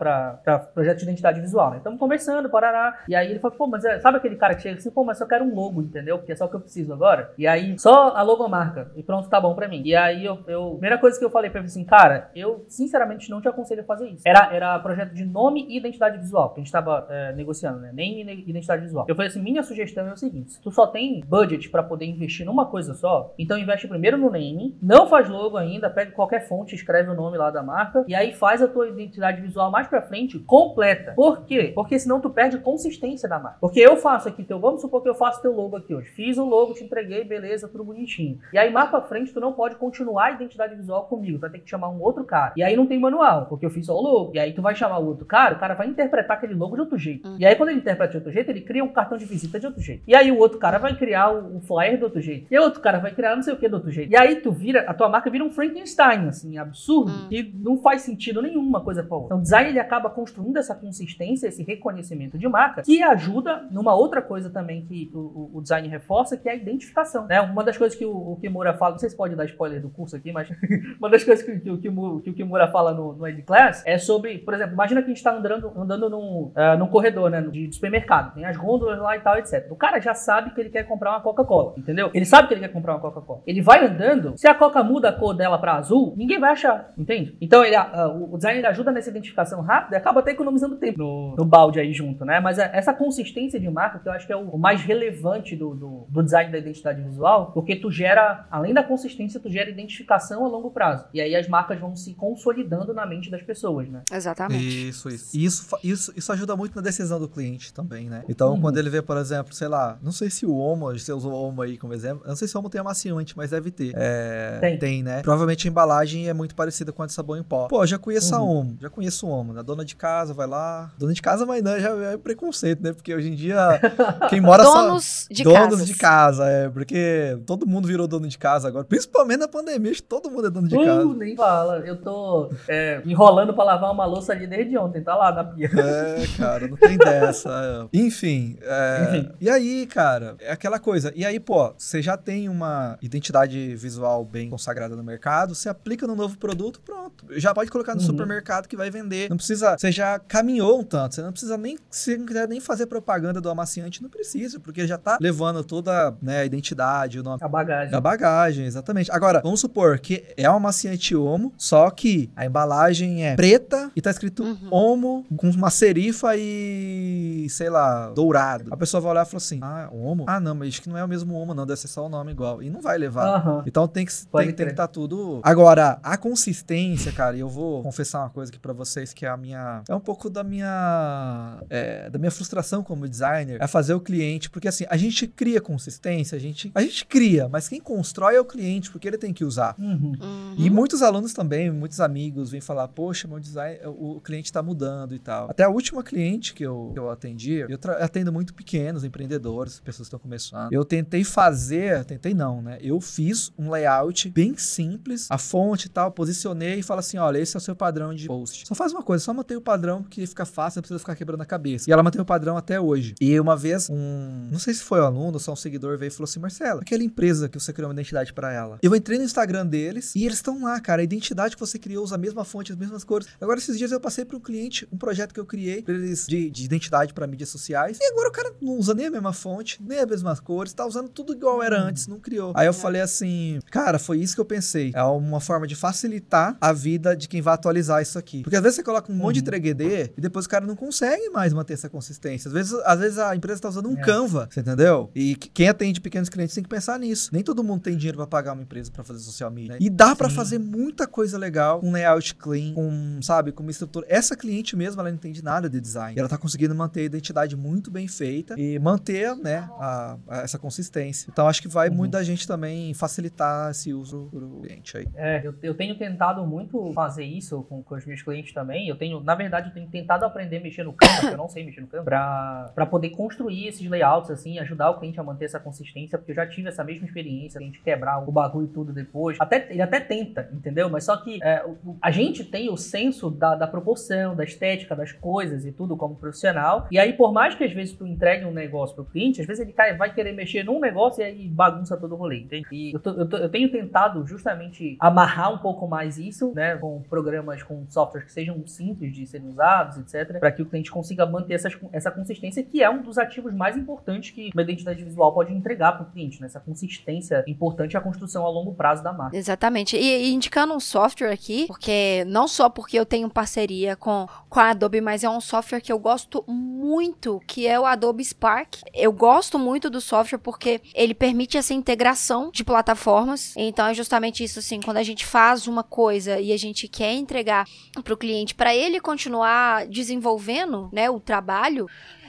projeto de identidade visual, né? Estamos conversando, parará. E aí ele falou, pô, mas é- sabe aquele cara que chega assim, pô, mas eu quero um logo, entendeu? Porque é só o que eu preciso agora. E aí, só a logomarca. E pronto, tá bom pra mim. E aí eu. eu primeira coisa que eu falei pra ele assim, cara, eu sinceramente não te aconselho a fazer isso. Era, era projeto de nome e identidade visual, que a gente tava é, negociando, né? Nem identidade visual. Eu falei assim, minha sugestão é o seguinte: se tu só tem budget pra poder investir numa coisa só, então investe primeiro no name, não faz logo ainda, pega qualquer fonte, escreve o nome lá da marca, e aí faz a tua identidade visual mais pra frente completa. Por quê? Porque senão tu perde consistência da marca. Porque eu faço aqui teu, vamos supor que eu faço teu logo aqui hoje. Fiz o logo, te entreguei, beleza, tudo bonitinho. E aí mais pra frente tu não pode continuar a identidade visual comigo, tu vai ter que chamar um outro cara. E aí não tem manual, porque eu fiz só o logo. E aí tu vai chamar o outro cara, o cara vai interpretar aquele logo de outro jeito. Hum. E aí quando ele interpreta de outro jeito, ele cria um cartão de visita de outro jeito. E aí o outro cara vai criar o, o flyer de outro jeito. E o outro cara vai criar não sei o que do outro jeito. E aí tu vira, a tua marca vira um Frankenstein, assim, absurdo, Hum. que não faz sentido nenhum uma coisa com a outra. Então o design ele acaba construindo essa consistência, esse reconhecimento de marca, que ajuda numa outra coisa também que o, o- design reforça, que é a identificação. Né? Uma das coisas que o, o Kimura fala, não sei se pode dar spoiler do curso aqui, mas *laughs* uma das coisas que, que o, Kimu- que o Kimura fala no, no Ed Class é sobre, por exemplo, imagina que a gente está andando, andando num, ah, num corredor né, de, de supermercado, tem as gôndolas lá e tal, etc. O cara já sabe que ele quer comprar uma Coca-Cola, entendeu? Ele sabe que ele quer comprar uma Coca-Cola. Ele vai andando, se a Coca muda a cor dela para azul, ninguém vai achar, entende? Então ele, o o design ele ajuda nessa identificação rápida e acaba até economizando tempo no, no balde aí junto, né? Mas é- essa consistência de marca que eu acho que é o, o mais relevante do, do, do design da identidade visual, porque tu gera, além da consistência, tu gera identificação a longo prazo. E aí as marcas vão se consolidando na mente das pessoas, né? Exatamente. Isso, isso. E isso, isso, isso ajuda muito na decisão do cliente também, né? Então, Uhum. quando ele vê, por exemplo, sei lá, não sei se o Omo, você usou o Omo aí como exemplo, eu não sei se o Omo tem amaciante, mas deve ter. É, Tem. né? Provavelmente a embalagem é muito parecida com a de sabão em pó. Pô, já conheço a Uhum. Omo, já conheço o Omo, né? Dona de casa vai lá. Dona de casa, mas não, já é preconceito, né? Porque hoje em dia, *laughs* quem mora só... Donos de donos casas. de casa, é, porque todo mundo virou dono de casa agora, principalmente na pandemia, todo mundo é dono de Uh, casa. nem fala. Eu tô é, enrolando pra lavar uma louça ali desde ontem, tá lá na pia. É, cara, não tem dessa. *laughs* é. Enfim, é, Enfim. E aí, cara, é aquela coisa. E aí, pô, você já tem uma identidade visual bem consagrada no mercado, você aplica no novo produto, pronto. Já pode colocar no Uhum. supermercado que vai vender. Não precisa. Você já caminhou um tanto. Você não precisa nem. Se não quiser nem fazer propaganda do amaciante, não precisa, porque já tá levando toda né, a identidade, o nome. A bagagem. Da bagagem, exatamente. Agora, vamos supor que é um amaciante homo, só que a embalagem é preta e tá escrito Uhum. homo com uma serifa e, sei lá, dourado. A pessoa vai olhar e fala assim: Ah, homo? Ah, não, mas acho que não é o mesmo homo, não, deve ser só o nome igual. E não vai levar. Então tem que, Pode tem, tem que estar tudo. Agora, a consistência, cara, e eu vou confessar uma coisa aqui pra vocês que é a minha. É um pouco da minha. é, da minha frustração como designer. É fazer o cliente. Porque assim, a gente cria consistência, a gente, a gente cria, mas quem constrói é o cliente, porque ele tem que usar. Uhum. Uhum. E muitos alunos também, muitos amigos vêm falar, poxa, meu design, o o cliente tá mudando e tal. Até a última cliente que eu, que eu atendi, eu tra- atendo muito pequenos, empreendedores, pessoas que estão começando. Eu tentei fazer, tentei não, né? Eu fiz um layout bem simples, a fonte e tal, posicionei e falo assim, olha, esse é o seu padrão de post. Só faz uma coisa, só mantém o padrão que fica fácil, não precisa ficar quebrando a cabeça. E ela mantém o padrão até hoje. E uma vez, um, não sei se foi um aluno ou só um seguidor veio e falou assim, Marcela, aquela empresa que você criou uma identidade pra ela. Eu entrei no Instagram deles e eles estão lá, cara, a identidade que você criou usa a mesma fonte, as mesmas cores. Agora, esses dias eu passei para um cliente um projeto que eu criei pra eles de, de identidade para mídias sociais. E agora o cara não usa nem a mesma fonte, nem as mesmas cores, tá usando tudo igual era antes, não criou. Aí eu falei assim, cara, foi isso que eu pensei. É uma forma de facilitar a vida de quem vai atualizar isso aqui. Porque às vezes você coloca um monte de Uhum. 3GD e depois o cara não consegue mais manter essa consistência. Às vezes, às vezes a empresa tá usando um É. Canva, você entendeu? E que- quem atende pequenos clientes tem que pensar nisso. Nem todo mundo tem dinheiro para pagar uma empresa para fazer social media. né? E dá para fazer muita coisa legal com layout clean, com, sabe, com uma estrutura. Essa cliente mesmo, ela não entende nada de design. E ela tá conseguindo manter a identidade muito bem feita e manter, né, a- a- essa consistência. Então acho que vai Uhum. muito da gente também facilitar esse uso pro cliente aí. É, eu, eu tenho tentado muito fazer isso com, com os meus clientes também. Eu tenho, na verdade, eu tenho tentado aprender a mexer no Canva, porque eu não sei mexer no Canva, pra, pra poder construir esses layouts, assim, ajudar o cliente a manter essa consistência, porque eu já tive essa mesma experiência, a gente quebrar o bagulho e tudo depois. Até, ele até tenta, entendeu? Mas só que é, o- a gente tem o senso da, da proporção, da estética das coisas e tudo como profissional. E aí, por mais que às vezes tu entregue um negócio pro cliente, às vezes ele vai querer mexer num negócio e aí bagunça todo o rolê, entende? E eu, tô- eu tô- eu tenho tentado justamente amarrar um pouco mais isso, né, com programas, com softwares que sejam simples de serem usados, etc, para que o cliente consiga manter essas- essa consistência, que é um dos ativos mais importantes que uma identidade visual pode entregar para o cliente, né? Essa consistência importante é a construção a longo prazo da marca. Exatamente. E, e indicando um software aqui, porque não só porque eu tenho parceria com, com a Adobe, mas é um software que eu gosto muito, que é o Adobe Spark. Eu gosto muito do software porque ele permite essa integração de plataformas. Então é justamente isso assim, quando a gente faz uma coisa e a gente quer entregar para o cliente para ele continuar desenvolvendo, né, o trabalho,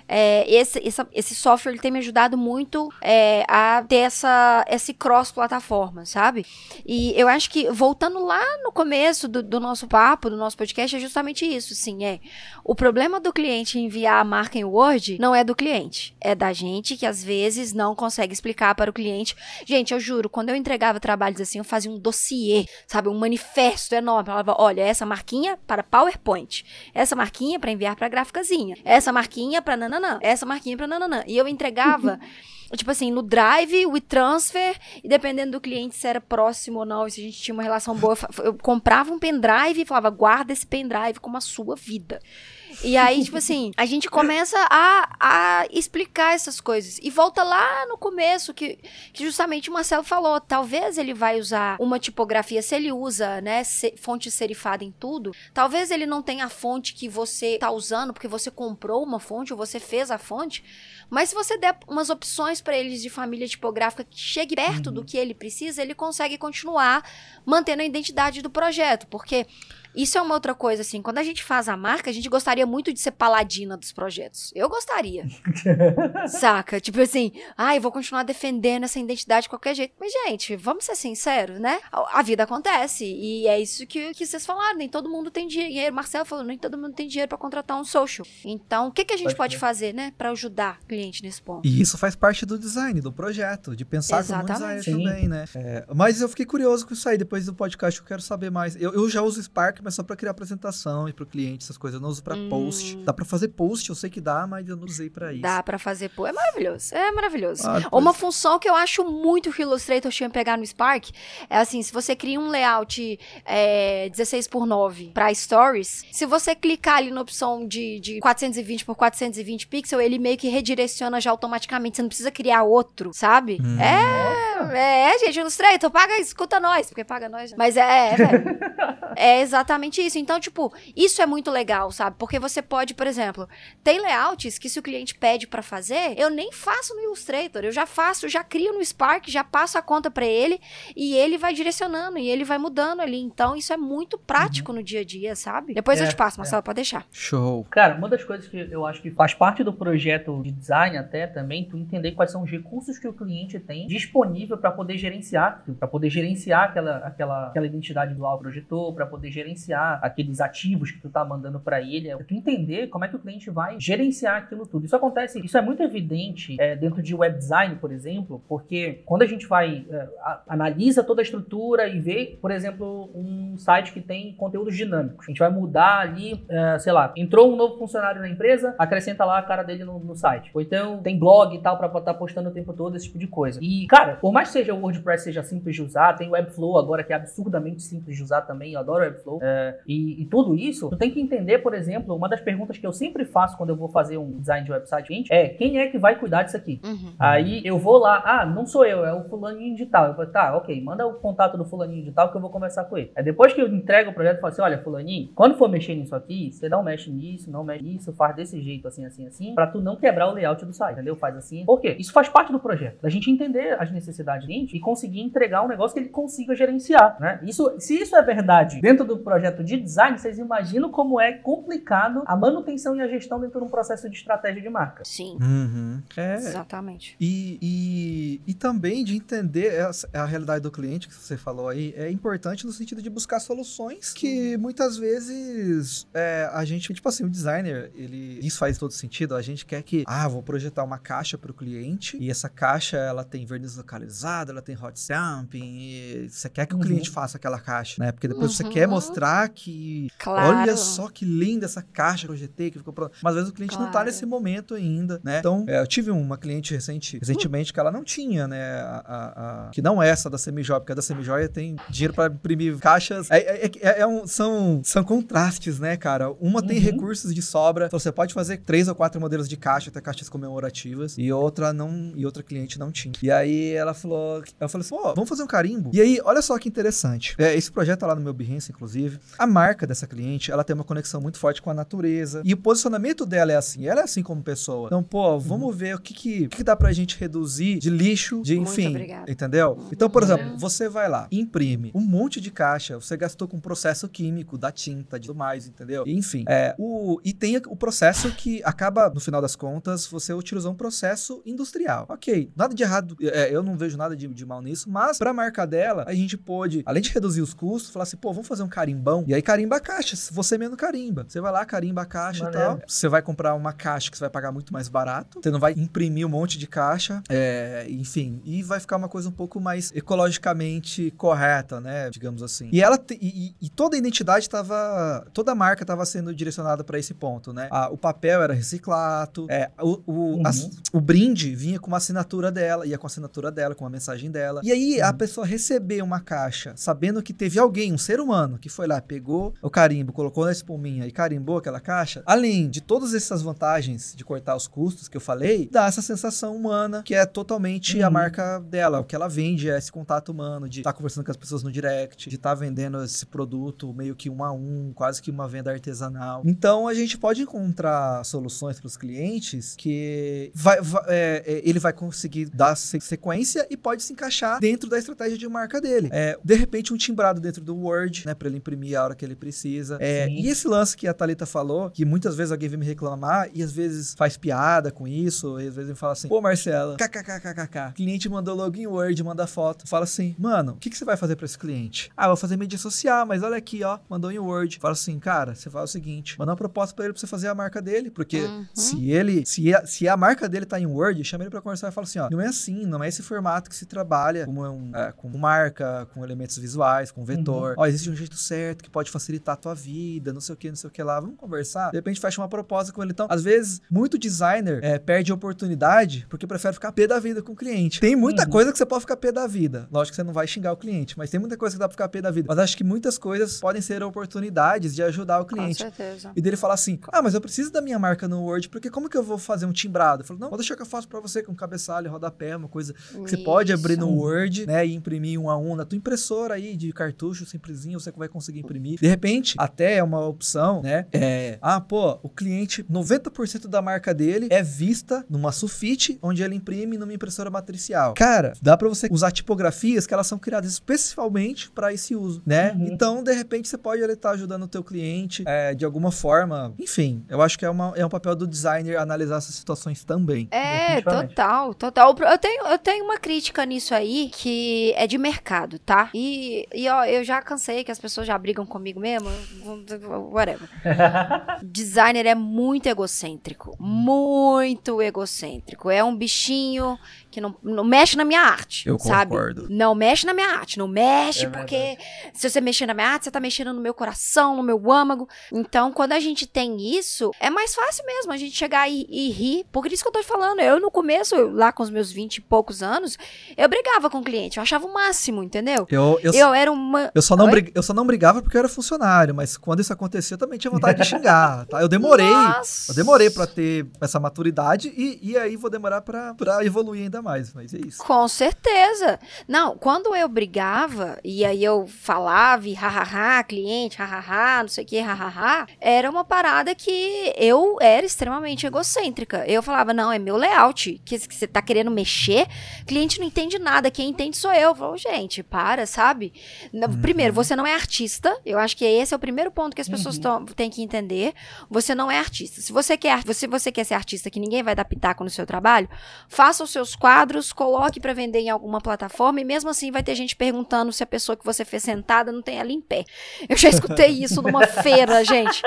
é, esse, essa, esse software ele tem me ajudado muito é, a ter essa, esse cross-plataforma, sabe? E eu acho que, voltando lá no começo do, do, nosso papo, do nosso podcast, é justamente isso, sim, é. O problema do cliente enviar a marca em Word não é do cliente, é da gente que às vezes não consegue explicar para o cliente. Gente, eu juro, quando eu entregava trabalhos assim, eu fazia um dossiê, sabe, um manifesto enorme. Eu falava, olha, essa marquinha para PowerPoint, essa marquinha para enviar para gráficazinha, essa marquinha para nananã, essa marquinha para nananã. E eu entregava *laughs* tipo assim, no Drive, o transfer, e dependendo do cliente se era próximo ou não, se a gente tinha uma relação boa, eu comprava um pendrive e falava, guarda esse pendrive como a sua vida. E aí, tipo assim, a gente começa a, a explicar essas coisas. E volta lá no começo, que, que justamente o Marcelo falou. Talvez ele vai usar uma tipografia, se ele usa, né, fonte serifada em tudo, talvez ele não tenha a fonte que você tá usando, porque você comprou uma fonte ou você fez a fonte. Mas se você der umas opções para eles de família tipográfica que chegue perto uhum. do que ele precisa, ele consegue continuar mantendo a identidade do projeto, porque isso é uma outra coisa, assim. Quando a gente faz a marca, a gente gostaria muito de ser paladina dos projetos. Eu gostaria. *laughs* Saca? Tipo assim, ai, ah, vou continuar defendendo essa identidade de qualquer jeito. Mas, gente, vamos ser sinceros, né? A, a vida acontece. E é isso que, que vocês falaram. Nem todo mundo tem dinheiro. Marcelo falou, nem todo mundo tem dinheiro para contratar um social. Então, o que, que a gente pode, pode fazer, né? para ajudar o cliente nesse ponto. E isso faz parte do design, do projeto, de pensar Exatamente. como designer Sim. também, né? É, mas eu fiquei curioso com isso aí. Depois do podcast eu quero saber mais. Eu, eu já uso Spark, mas só para criar apresentação e para o cliente, essas coisas. Eu não uso para hum. post. Dá para fazer post, eu sei que dá, mas eu não usei para isso. Dá para fazer post. É maravilhoso. É maravilhoso. Ah. Uma função que eu acho muito que o Illustrator tinha pegar no Spark é assim, se você cria um layout é, 16 por 9 para stories, se você clicar ali na opção de, de 420 por 420 pixels, ele meio que redireciona já automaticamente. Você não precisa criar outro, sabe? Hum. É, é, gente, Illustrator, paga, escuta nós, porque paga nós. Mas é, é, *laughs* é exatamente isso. Então, tipo, isso é muito legal, sabe? Porque você pode, por exemplo, tem layouts que se o cliente pede para fazer, eu nem faço no Illustrator, eu já faço, já crio no Spark, já passo a conta para ele e ele vai direcionando e ele vai mudando ali. Então, isso é muito prático uhum. no dia a dia, sabe? Depois é, eu te passo, Marcelo, é. pode deixar. Show. Cara, uma das coisas que eu acho que faz parte do projeto de design até também, tu entender quais são os recursos que o cliente tem disponível para poder gerenciar, para poder gerenciar aquela, aquela, aquela identidade do projetor, para poder gerenciar aqueles ativos que tu tá mandando para ele, é tu entender como é que o cliente vai gerenciar aquilo tudo. Isso acontece, isso é muito evidente é, dentro de web design, por exemplo, porque quando a gente vai é, analisa toda a estrutura e vê, por exemplo, um site que tem conteúdos dinâmicos, a gente vai mudar ali, é, sei lá, entrou um novo funcionário na empresa, acrescenta lá a cara dele no, no site. Ou então tem blog e tal para estar tá postando o tempo todo esse tipo de coisa. E cara, por mais que seja o WordPress seja simples de usar, tem Webflow agora que é absurdamente simples de usar também, eu adoro Webflow. É, e, e, tudo isso, tu tem que entender, por exemplo, uma das perguntas que eu sempre faço quando eu vou fazer um design de website é quem é que vai cuidar disso aqui? Uhum. Aí eu vou lá, ah, não sou eu, é o fulaninho de tal. Eu falo, tá, ok, manda o contato do fulaninho de tal que eu vou conversar com ele. Aí depois que eu entrego o projeto, eu falo assim, olha, fulaninho, quando for mexer nisso aqui, você não mexe nisso, não mexe nisso, faz desse jeito, assim, assim, assim, pra tu não quebrar o layout do site, entendeu? Faz assim. Por quê? Isso faz parte do projeto, da gente entender as necessidades do cliente e conseguir entregar um negócio que ele consiga gerenciar, né? Isso, se isso é verdade dentro do projeto de design, vocês imaginam como é complicado a manutenção e a gestão dentro de um processo de estratégia de marca. Sim. Uhum. É, Exatamente. E, e, e também de entender essa, a realidade do cliente que você falou aí é importante no sentido de buscar soluções que muitas vezes é, a gente, tipo assim, o designer, ele isso faz todo sentido. A gente quer que, ah, vou projetar uma caixa para o cliente e essa caixa ela tem verniz localizado, ela tem hot stamping, e você quer que o cliente uhum. faça aquela caixa, né? Porque depois uhum. você quer mostrar que claro. olha só que linda essa caixa que eu GT que ficou pronta. Mas às vezes o cliente claro. não tá nesse momento ainda, né? Então, é, eu tive uma cliente recente, recentemente que ela não tinha, né? A, a, a, que não é essa da Semijoia, porque a da Semijoia tem dinheiro para imprimir caixas. É, é, é, é, um, são, são contrastes, né, cara? Uma uhum. tem recursos de sobra, então você pode fazer três ou quatro modelos de caixa, até caixas comemorativas, e outra não, e outra cliente não tinha. E aí ela falou, eu falei assim, pô, vamos fazer um carimbo? E aí, olha só que interessante. É, esse projeto tá lá no meu Behance, inclusive, A marca dessa cliente, ela tem uma conexão muito forte com a natureza. E o posicionamento dela é assim. Ela é assim como pessoa. Então, pô, vamos uhum. ver o que que, o que que dá pra gente reduzir de lixo, de enfim. Entendeu? Então, por exemplo, você vai lá, imprime um monte de caixa, você gastou com processo químico da tinta, de tudo mais, entendeu? E, enfim, é, o, e tem o processo que acaba, no final das contas, você utilizou um processo industrial. Ok, nada de errado, é, eu não vejo nada de, de mal nisso, mas pra marca dela, a gente pode, além de reduzir os custos, falar assim, pô, vamos fazer um carimbão, e aí carimba a caixa, você mesmo carimba. Você vai lá, carimba a caixa Maneiro. e tal, você vai comprar uma caixa que você vai pagar muito mais barato, você não vai imprimir um monte de caixa, é, enfim, e vai ficar uma coisa um pouco mais ecologicamente correta, né, digamos assim. E ela, e, e toda a identidade estava, toda a marca estava sendo direcionada para esse ponto, né? o papel era reciclado, é, o, o, uhum. as, o brinde vinha com uma assinatura dela, ia com a assinatura dela, com a mensagem dela. E aí uhum. a pessoa receber uma caixa, sabendo que teve alguém, um ser humano, que foi lá, pegou o carimbo, colocou na espuminha e carimbou aquela caixa, além de todas essas vantagens de cortar os custos que eu falei, dá essa sensação humana que é totalmente uhum. a marca dela. O que ela vende é esse contato humano, de estar tá conversando com as pessoas no direct, de estar tá vendendo esse produto meio que um a um, quase que uma venda artesanal. Então a gente pode encontrar soluções para os clientes que vai, vai é, é, ele vai conseguir dar sequência e pode se encaixar dentro da estratégia de marca dele. É, de repente, um timbrado dentro do Word, né, para ele imprimir a hora que ele precisa. É, e esse lance que a Thalita falou, que muitas vezes alguém vem me reclamar e às vezes faz piada com isso, e às vezes me fala assim: pô, Marcela, kkkkk, cliente mandou login Word, manda foto. Fala assim, mano, o que, que você vai fazer para esse cliente? Ah, vou fazer mídia social, mas olha aqui, ó, mandou em Word. Fala assim, cara, você faz o seguinte, manda uma proposta para ele pra você fazer a marca dele, porque uhum. se ele, se a, se a marca dele tá em Word, chama ele pra conversar e fala assim, ó, não é assim, não é esse formato que se trabalha como um, é, com marca, com elementos visuais, com vetor. Uhum. Ó, existe um jeito certo que pode facilitar a tua vida, não sei o que, não sei o que lá. Vamos conversar? De repente fecha uma proposta com ele. Então, às vezes, muito designer é, perde oportunidade porque prefere ficar pé da vida com o cliente. Tem muita uhum. coisa que você pode ficar pé da vida. Lógico que você não vai xingar o cliente, mas tem muita coisa que dá pra ficar pé da vida. Mas acho que muitas coisas podem ser oportunidades de ajudar o cliente. Com certeza. E dele falar assim: ah, mas eu preciso da minha marca no Word, porque como que eu vou fazer um timbrado? Eu falo, não, vou deixar que eu faço pra você com cabeçalho, rodapé, uma coisa que você pode abrir no Word, né, e imprimir um a um na tua impressora aí de cartucho simplesinho, você vai conseguir imprimir. De repente, até é uma opção, né? É, ah, pô, o cliente, 90% da marca dele é vista numa sulfite, onde ele imprime numa impressora matricial. Cara, dá para você usar tipografias que elas são criadas especialmente para esse uso, né? Uhum. Então, de repente, você pode estar ajudando o teu cliente é, de alguma forma. Enfim, eu acho que é, uma, é um papel do designer analisar essas situações também. É, total, total. Eu tenho, eu tenho uma crítica nisso aí que é de mercado, tá? E, e ó, eu já cansei que as pessoas já brigam comigo mesmo, *laughs* whatever. designer é muito egocêntrico, muito egocêntrico. É um bichinho que não, não mexe na minha arte, eu sabe? Concordo. Não mexe na minha arte, não mexe é porque se você mexer na minha arte, você tá mexendo no meu coração, no meu âmago. Então, quando a gente tem isso, é mais fácil mesmo a gente chegar e, e rir. Por isso que eu tô falando, eu no começo, eu, lá com os meus 20 e poucos anos, eu brigava com o cliente, eu achava o máximo, entendeu? Eu, eu, eu era uma... Eu só, não brig, eu só não brigava porque eu era funcionário, mas quando isso acontecia, eu também tinha vontade de xingar, *laughs* tá? Eu demorei, Nossa. eu demorei para ter essa maturidade e, e aí vou demorar para evoluir ainda mais, mas é isso. Com certeza. Não, quando eu brigava, e aí eu falava, e hahaha, cliente, hahaha, não sei o que, hahaha, era uma parada que eu era extremamente egocêntrica. Eu falava, não, é meu layout, que você tá querendo mexer, cliente não entende nada, quem entende sou eu. Eu falo, gente, para, sabe? Uhum. Primeiro, você não é artista, eu acho que esse é o primeiro ponto que as pessoas uhum. têm que entender. Você não é artista. Se você quer, se você quer ser artista que ninguém vai dar pitaco no seu trabalho, faça os seus quadros quadros, coloque para vender em alguma plataforma e mesmo assim vai ter gente perguntando se a pessoa que você fez sentada não tem ela em pé. Eu já escutei *laughs* isso numa feira, gente.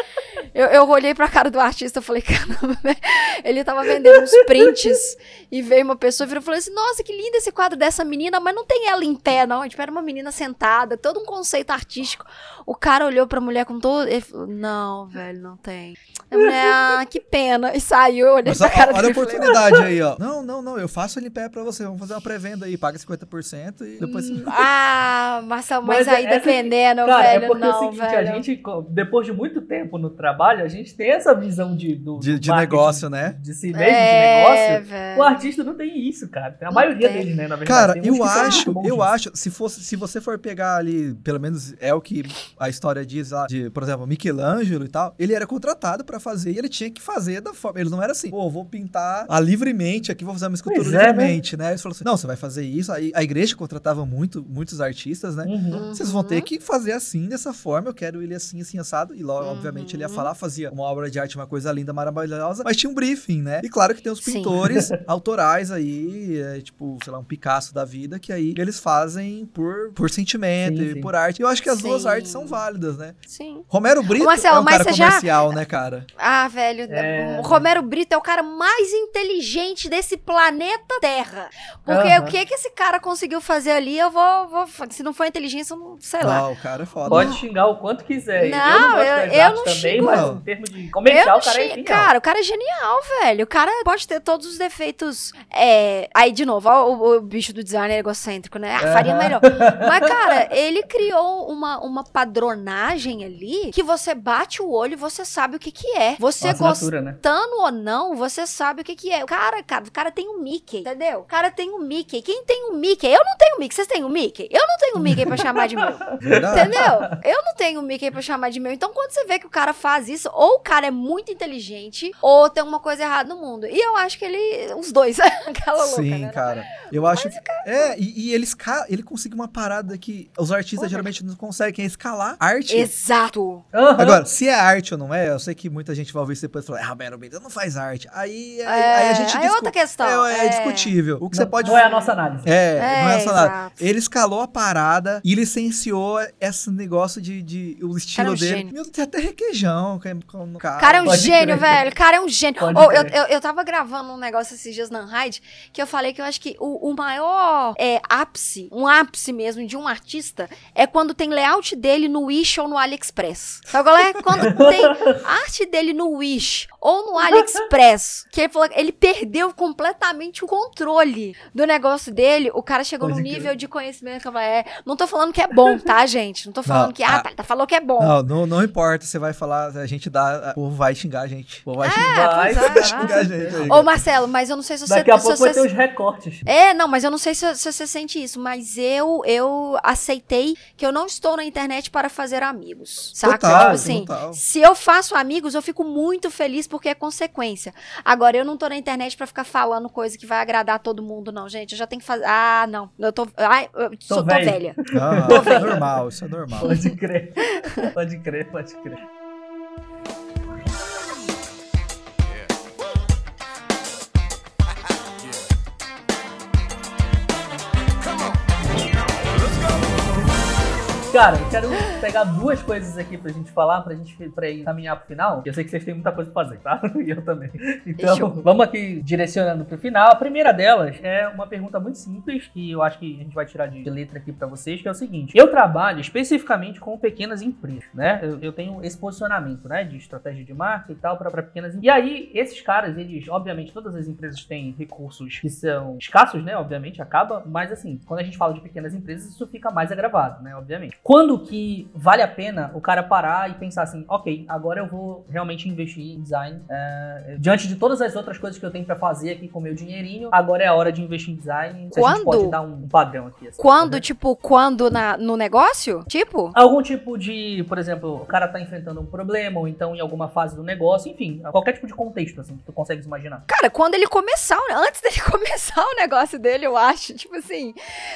Eu, eu olhei pra cara do artista e falei, caramba, né? Ele tava vendendo uns prints e veio uma pessoa e virou e falou assim: Nossa, que lindo esse quadro dessa menina, mas não tem ela em pé, não. Tipo, era uma menina sentada, todo um conceito artístico. O cara olhou pra mulher com todo. Ele falou: Não, velho, não tem. A mulher, ah, que pena. E saiu, eu olhei mas, pra cara Olha a oportunidade aí, ó. Não, não, não, eu faço ele pé pra você. Vamos fazer uma pré-venda aí, paga 50% e depois Hum, você... Ah, Marcelo, mas, Mas é- aí essa- dependendo, Cara, velho, é porque não, é o seguinte, velho. a gente, depois de muito tempo no trabalho, a gente tem essa visão de, do, De, do de negócio, né? De si mesmo, é, de negócio. velho. O artista não tem isso, cara. A Não maioria tem. deles, né, na verdade. Cara, eu acho, eu disso. acho, se fosse, se você for pegar ali, pelo menos é o que a história diz lá, de, por exemplo, Michelangelo e tal, ele era contratado pra fazer e ele tinha que fazer da forma, ele não era assim, pô, vou pintar ah, livremente aqui, vou fazer uma escultura Pois é, livremente, né? Ele falou assim, não, você vai fazer isso, aí a igreja contratava muito, muitos artistas, né? Uhum. Vocês vão ter Uhum. que fazer assim, dessa forma. Eu quero ele assim, assim, assado. E logo, Uhum. obviamente, ele ia falar, fazia uma obra de arte, uma coisa linda, maravilhosa. Mas tinha um briefing, né? E claro que tem os pintores *laughs* autorais aí, é, tipo, sei lá, um Picasso da vida, que aí eles fazem por, por sentimento Sim, e sim. por arte. E eu acho que as duas Sim. artes são válidas, né? Sim. Romero Brito Marcelo, é um cara você já- comercial, né, cara? Ah, velho, É. o Romero Brito é o cara mais inteligente desse planeta Terra. Porque Aham. o que que esse cara conseguiu fazer ali, eu vou, vou- se não for inteligência, eu não sei lá. Não, o cara é foda. Pode xingar o quanto quiser. Não, eu não eu- não também, xingo, mas em termos de comercial, o cara é genial. cara, o cara é genial, velho. O cara pode ter todos os defeitos. É... Aí, de novo, ó, o, o bicho do designer egocêntrico, né? Ah, faria Aham. melhor. *laughs* Mas, cara, ele criou uma, uma padronagem ali que você bate o olho e você sabe o que que é. Você gosta né? ou não, você sabe o que que é. O cara, cara, o cara tem um Mickey, entendeu? O cara tem um Mickey. Quem tem um Mickey? Eu não tenho Mickey. Vocês têm um Mickey? Eu não tenho um Mickey pra chamar de meu. *laughs* Verdade. Entendeu? Eu não tenho um Mickey pra chamar de meu. Então, quando você vê que o cara faz isso, ou o cara é muito inteligente, ou tem uma coisa errada no mundo. E eu acho que ele. Os dois. *laughs* Aquela louca. Sim, né? cara. Eu acho que. É, e, e ele, esca... ele conseguiu uma parada que os artistas Porra. geralmente não conseguem, é escalar arte. Exato. Aham. Agora, se é arte ou não é, eu sei que muita gente vai ouvir isso depois e falar, ah, Romero Brito não faz arte. Aí, aí, aí a gente aí é discu- outra questão. É, é discutível. O que não, você pode não é a nossa análise. É, não é É, só nada. exato. Ele escalou a parada e licenciou esse negócio de, de o estilo Cara, é um dele. gênio. Meu, tem até requeijão. é- O cara é um Pode gênio, crer. velho. O cara é um gênio. Ô, eu, eu, eu tava gravando um negócio esses dias na Hyde que eu falei que eu acho que o, o maior é, ápice, um ápice mesmo de um artista é quando tem layout dele no Wish ou no AliExpress. Sabe qual é? Quando *laughs* tem arte dele no Wish ou no AliExpress, *laughs* que ele falou que ele perdeu completamente o controle do negócio dele, o cara chegou Pode num crer. nível de conhecimento que eu falei, é, não tô falando que é bom, tá, *laughs* gente? Não tô falando Não, que, ah, a- tá, tá falou que é bom. Não, não, não importa. Você vai falar, a gente dá. O povo vai xingar a gente. O povo vai xingar, *laughs* É, Vai, pois é, vai xingar a gente. aí. Ô, Marcelo, mas eu não sei se você. Daqui a se pouco você- vai ter os recortes. É, não, mas eu não sei se, se você sente isso, mas eu eu aceitei que eu não estou na internet para fazer amigos. Saca? Total, tipo assim, total. se eu faço amigos, eu fico muito feliz porque é consequência. Agora, eu não tô na internet para ficar falando coisa que vai agradar todo mundo, não, gente. Eu já tenho que fazer. Ah, não. Eu tô. Ai, eu sou, tô velho. velha. Não, Tô isso é normal, isso é normal. Pode crer. Pode crer, pode crer. Cara, eu quero pegar duas coisas aqui pra gente falar, pra gente pra ir caminhar pro final. Eu sei que vocês têm muita coisa pra fazer, tá? *laughs* E eu também. Então, Fechou. vamos aqui direcionando pro final. A primeira delas é uma pergunta muito simples, que eu acho que a gente vai tirar de letra aqui pra vocês, que é o seguinte. Eu trabalho especificamente com pequenas empresas, né? Eu, eu tenho esse posicionamento, né? De estratégia de marca e tal, pra, pra pequenas empresas. E aí, esses caras, eles, obviamente, todas as empresas têm recursos que são escassos, né? Obviamente, acaba. Mas, assim, quando a gente fala de pequenas empresas, isso fica mais agravado, né? Obviamente. Quando que vale a pena o cara parar e pensar assim, ok, agora eu vou realmente investir em design. é, diante de todas as outras coisas que eu tenho pra fazer aqui com o meu dinheirinho, agora é a hora de investir em design. Se a gente Quando? pode dar um padrão aqui. assim, Quando, né? tipo, quando na, no negócio? Tipo? Algum tipo de, por exemplo, o cara tá enfrentando um problema, ou então em alguma fase do negócio, enfim, qualquer tipo de contexto, assim, que tu consegues imaginar. Cara, quando ele começar, antes dele *laughs* começar o negócio dele, eu acho, tipo assim,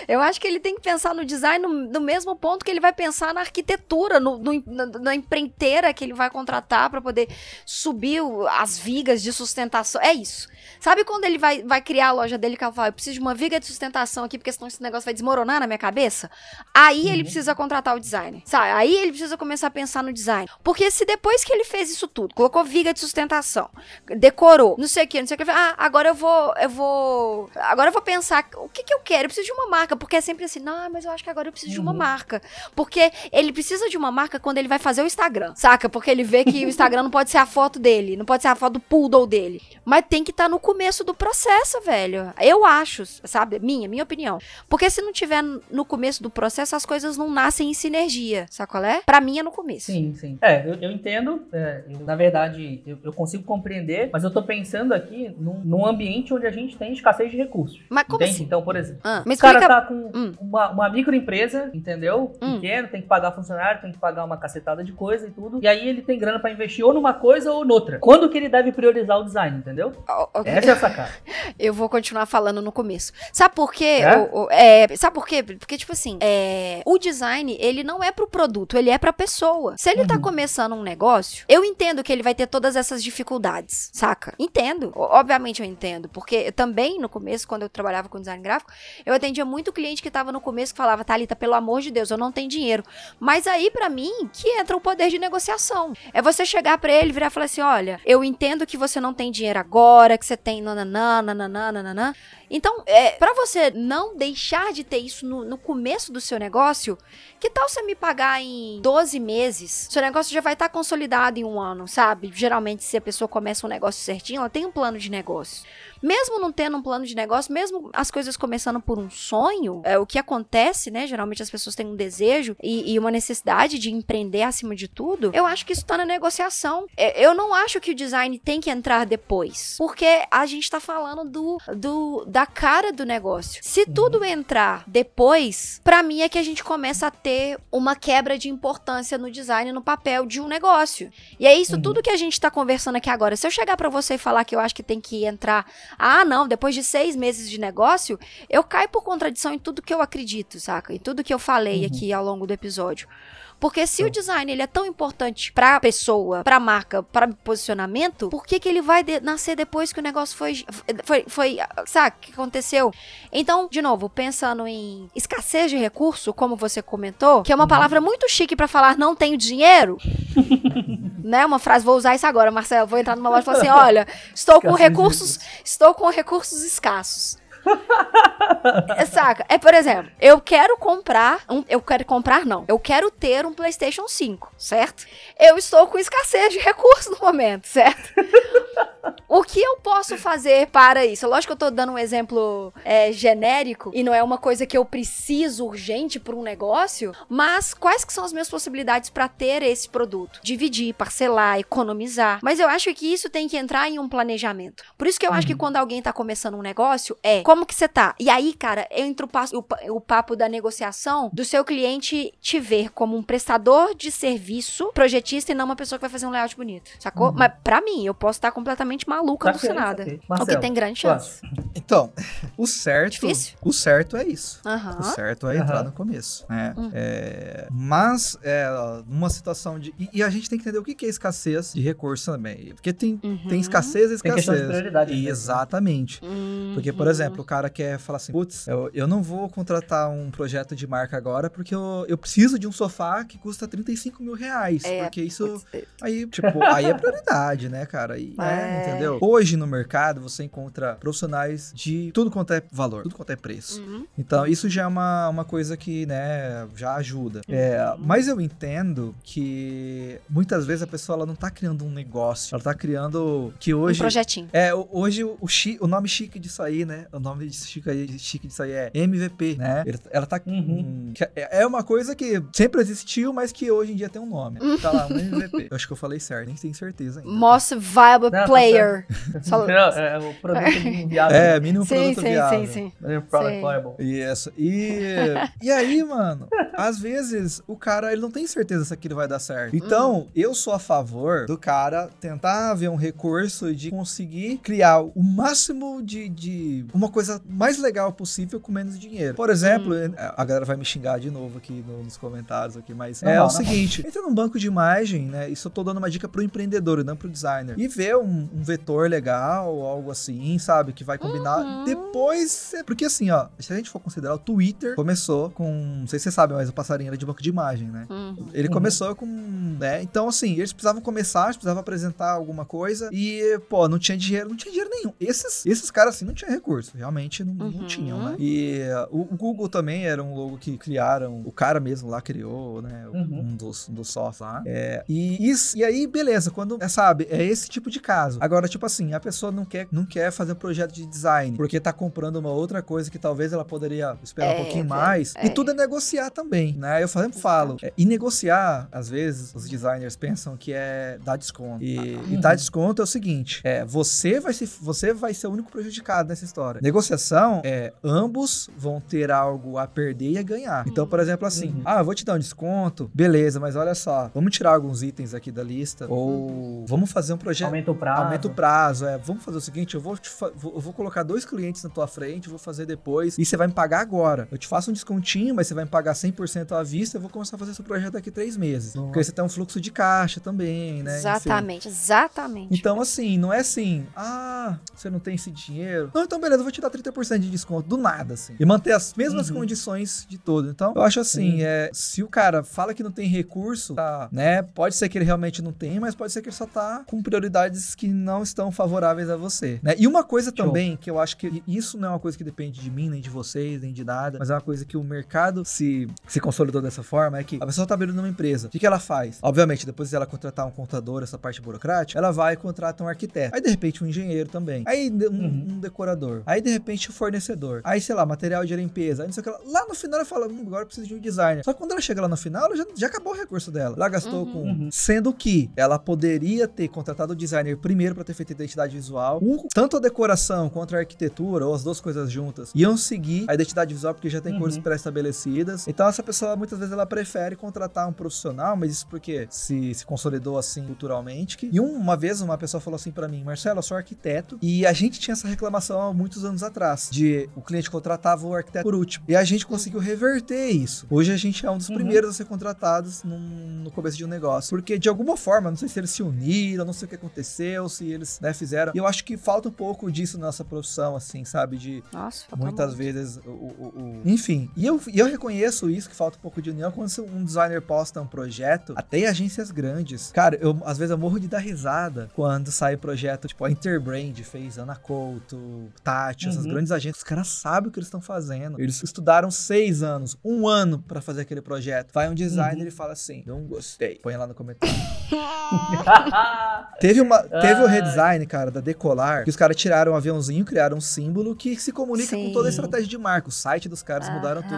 eu acho que ele tem que pensar no design no, no mesmo ponto que ele vai pensar na arquitetura, no, no- na, na empreiteira que ele vai contratar pra poder subir o- as vigas de sustentação. É isso. Sabe quando ele vai, vai criar a loja dele que ela fala, eu preciso de uma viga de sustentação aqui, porque senão esse negócio vai desmoronar na minha cabeça? Aí ele Uhum. precisa contratar o designer, sabe? Aí ele precisa começar a pensar no design. Porque se depois que ele fez isso tudo, colocou viga de sustentação, decorou, não sei o que, não sei o que, ah, agora eu vou, eu vou, agora eu vou pensar, o que que eu quero? Eu preciso de uma marca, porque é sempre assim, não, mas eu acho que agora eu preciso de uma Uhum. marca. Porque ele precisa de uma marca quando ele vai fazer o Instagram, saca? Porque ele vê que o Instagram não pode ser a foto dele, não pode ser a foto do poodle dele. Mas tem que estar tá no começo do processo, velho. Eu acho, sabe? Minha, minha opinião. Porque se não tiver no começo do processo, as coisas não nascem em sinergia, sabe qual é? Pra mim é no começo. Sim, sim. É, eu, eu entendo. É, eu, na verdade, eu, eu, consigo compreender, mas eu tô pensando aqui num, num, ambiente onde a gente tem escassez de recursos. Mas como entende? assim? Então, por exemplo, ah, o cara tá com hum. uma, uma microempresa, entendeu? Hum. Pequeno, tem que pagar funcionário, tem que pagar uma cacetada de coisa e tudo. E aí ele tem grana para investir ou numa coisa ou noutra. Quando que ele deve priorizar o design, entendeu? Okay. Essa é a sacada. *laughs* eu vou continuar falando no começo. Sabe por quê? É? O, o, é, sabe por quê? Porque, tipo assim, é, o design, ele não é pro produto, ele é pra pessoa. Se ele tá uhum. tá começando um negócio, eu entendo que ele vai ter todas essas dificuldades, saca? Entendo. Obviamente eu entendo. Porque também, no começo, quando eu trabalhava com design gráfico, eu atendia muito cliente que tava no começo que falava, Thalita, pelo amor de Deus, eu não tenho dinheiro. Mas aí, para mim, que entra o poder de negociação. É você chegar para ele, virar e falar assim: olha, eu entendo que você não tem dinheiro agora, que você tem nananã, nananã, nananã. Então, é, para você não deixar de ter isso no, no, começo do seu negócio, que tal você me pagar em 12 meses? Seu negócio já vai estar tá consolidado em um ano, sabe? Geralmente, se a pessoa começa um negócio certinho, ela tem um plano de negócio. Mesmo não tendo um plano de negócio, mesmo as coisas começando por um sonho, é o que acontece, né? Geralmente as pessoas têm um desejo e, e uma necessidade de empreender acima de tudo. Eu acho que isso tá na negociação. É, eu não acho que o design tem que entrar depois, porque a gente tá falando do, do da cara do negócio. Se uhum. tudo entrar depois, para mim é que a gente começa a ter uma quebra de importância no design, no papel de um negócio. E é isso uhum. tudo que a gente tá conversando aqui agora. Se eu chegar para você e falar que eu acho que tem que entrar ah, não, depois de seis meses de negócio, eu caio por contradição em tudo que eu acredito, saca? Em tudo que eu falei uhum. aqui ao longo do episódio. Porque se o design ele é tão importante para a pessoa, para a marca, para posicionamento, por que, que ele vai de nascer depois que o negócio foi, foi, foi sabe, o que aconteceu? Então, de novo, pensando em escassez de recurso, como você comentou, que é uma uhum. palavra muito chique para falar não tenho dinheiro. *laughs* né? Uma frase, vou usar isso agora, Marcelo. Vou entrar numa loja e falar assim: *laughs* olha, estou com recursos, estou com recursos escassos. *laughs* Saca? É, por exemplo, eu quero comprar. Um, eu quero comprar, não. Eu quero ter um PlayStation 5, certo? Eu estou com escassez de *laughs* recursos no momento, certo? *laughs* o que eu posso fazer para isso? Lógico que eu tô dando um exemplo é, genérico e não é uma coisa que eu preciso urgente para um negócio, mas quais que são as minhas possibilidades para ter esse produto? Dividir, parcelar, economizar. Mas eu acho que isso tem que entrar em um planejamento. Por isso que eu uhum. acho que uhum. quando alguém tá começando um negócio, é como que você tá? E aí, cara, entra o, passo, o, o papo da negociação do seu cliente te ver como um prestador de serviço, projetista e não uma pessoa que vai fazer um layout bonito. Sacou? Uhum. Mas para mim, eu posso estar completamente maluca, alucinada. O que tem grande chance. Então, o certo. Difícil? O certo é isso. Uhum. O certo é entrar no começo. Né? Uhum. É, mas, é, numa situação de. E, e, a gente tem que entender o que é escassez de recurso também. Porque tem, uhum. tem escassez e escassez. Tem de prioridade. E, né? exatamente. Porque, por exemplo, o cara quer falar assim: putz, eu, eu não vou contratar um projeto de marca agora porque eu, eu preciso de um sofá que custa 35 mil reais. É, porque isso. Aí, tipo, aí é prioridade, né, cara? É. né, entendeu? Hoje no mercado você encontra profissionais de tudo quanto é valor, tudo quanto é preço. Uhum. Então isso já é uma, uma coisa que, né, já ajuda. Uhum. É, mas eu entendo que muitas vezes a pessoa ela não tá criando um negócio, ela tá criando que hoje... Um projetinho. É, hoje o, chi, o nome chique disso aí, né, o nome chique, chique disso aí é MVP, né? Ela tá... Uhum. é, é uma coisa que sempre existiu, mas que hoje em dia tem um nome. Tá lá, um MVP. eu acho que eu falei certo, nem tenho certeza ainda. Most Viable não, tá Player. Só... *laughs* Não, é o produto *laughs* viável. É, mínimo sim, produto sim, viável. Sim, sim, sim. Product viable. Isso. E, e aí, mano, às vezes o cara ele não tem certeza se aquilo vai dar certo. Então, uhum. eu sou a favor do cara tentar ver um recurso de conseguir criar o máximo de, de uma coisa mais legal possível com menos dinheiro. Por exemplo, uhum. a galera vai me xingar de novo aqui no, nos comentários aqui, mas não, é não, o não. seguinte, entra num banco de imagem, né? Isso eu tô dando uma dica pro empreendedor, não pro designer. E ver um, um vetor legal, algo assim, sabe? Que vai combinar. Uhum. Depois, porque assim, ó, se a gente for considerar, o Twitter começou com, não sei se vocês sabem, mas o passarinho era de banco de imagem, né? Uhum. Ele Uhum. começou com, né? Então, assim, eles precisavam começar, eles precisavam apresentar alguma coisa e, pô, não tinha dinheiro, não tinha dinheiro nenhum. Esses, esses caras, assim, não tinham recurso, realmente não, não Uhum. tinham, né? E uh, o, o Google também era um logo que criaram, o cara mesmo lá criou, né? Uhum. Um dos, um dos sócios lá. É, e, isso, e aí, beleza, quando, é, sabe, é esse tipo de caso. Agora, tipo assim, a pessoa não quer, não quer fazer um projeto de design, porque tá comprando uma outra coisa que talvez ela poderia esperar É, um pouquinho velho, mais. é. E tudo é negociar também, né? Eu sempre falo, é, e negociar, às vezes, os designers pensam que é dar desconto. E, e Uhum. dar desconto é o seguinte, é, você vai, se, você vai ser o único prejudicado nessa história. Negociação é, ambos vão ter algo a perder e a ganhar. Então, por exemplo, assim, Uhum. ah, eu vou te dar um desconto, beleza, mas olha só, vamos tirar alguns itens aqui da lista, ou vamos fazer um projeto... Aumenta o prazo. Aumenta o prazo, é. Vamos fazer o seguinte: eu vou, te fa- vou, eu vou colocar dois clientes na tua frente, vou fazer depois, e você vai me pagar agora. Eu te faço um descontinho, mas você vai me pagar 100% à vista, eu vou começar a fazer esse projeto daqui três meses. Nossa. Porque você tem um fluxo de caixa também, né? Enfim. Exatamente, exatamente. Então, assim, não é assim, ah, você não tem esse dinheiro. Não, então beleza, eu vou te dar 30% de desconto, do nada, assim. E manter as mesmas Uhum. condições de todo. Então, eu acho assim, Sim. é, se o cara fala que não tem recurso, tá, né? Pode ser que ele realmente não tem, mas pode ser que ele só tá com prioridades que não estão favoráveis a você, né? E uma coisa Show. também que eu acho que isso não é uma coisa que depende de mim, nem de vocês, nem de nada, mas é uma coisa que o mercado se, se consolidou dessa forma, é que a pessoa tá abrindo uma empresa. O que, que ela faz? Obviamente, depois dela contratar um contador, essa parte burocrática, ela vai e contrata um arquiteto. Aí, de repente, um engenheiro também. Aí, um, Uhum. um decorador. Aí, de repente, o fornecedor. Aí, sei lá, material de limpeza. Aí, não sei o que lá. Lá no final, ela fala, hum, agora eu preciso de um designer. Só que quando ela chega lá no final, ela já, já acabou o recurso dela. Ela gastou Uhum. com... Uhum. Sendo que ela poderia ter contratado o designer primeiro para ter feito a identidade visual. Um- tanto a decoração quanto a arquitetura, ou as duas coisas juntas, iam seguir a identidade visual porque já tem Uhum. cores pré-estabelecidas. Então, essa pessoa, muitas vezes, ela prefere contratar um profissional, mas isso porque se, se consolidou assim culturalmente. que- E um- uma vez, uma pessoa falou assim para mim, Marcelo, eu sou arquiteto, e a gente tinha essa reclamação há muitos anos atrás, de o cliente contratava o arquiteto por último. E a gente conseguiu reverter isso. Hoje a gente é um dos Uhum. primeiros a ser contratados num- no começo de um negócio. Porque, de alguma forma, não sei se eles se uniram, não sei o que aconteceu, se eles né, fizeram. E eu acho que falta um pouco disso na nossa profissão, assim, sabe? De Nossa, muitas vezes o, o- o- enfim e eu, eu reconheço isso que falta um pouco de união quando um designer posta um projeto até em agências grandes cara eu às vezes eu morro de dar risada quando sai projeto tipo a Interbrand fez Ana Couto Tati essas Uhum. grandes agências os caras sabem o que eles estão fazendo eles estudaram seis anos um ano pra fazer aquele projeto vai um designer Uhum. e fala assim não gostei põe lá no comentário *laughs* Teve, uma, teve o Ai. redesign, cara, da Decolar, que os caras tiraram um aviãozinho, criaram um símbolo que se comunica com toda a Sim. estratégia de marca. O site dos caras mudaram tudo.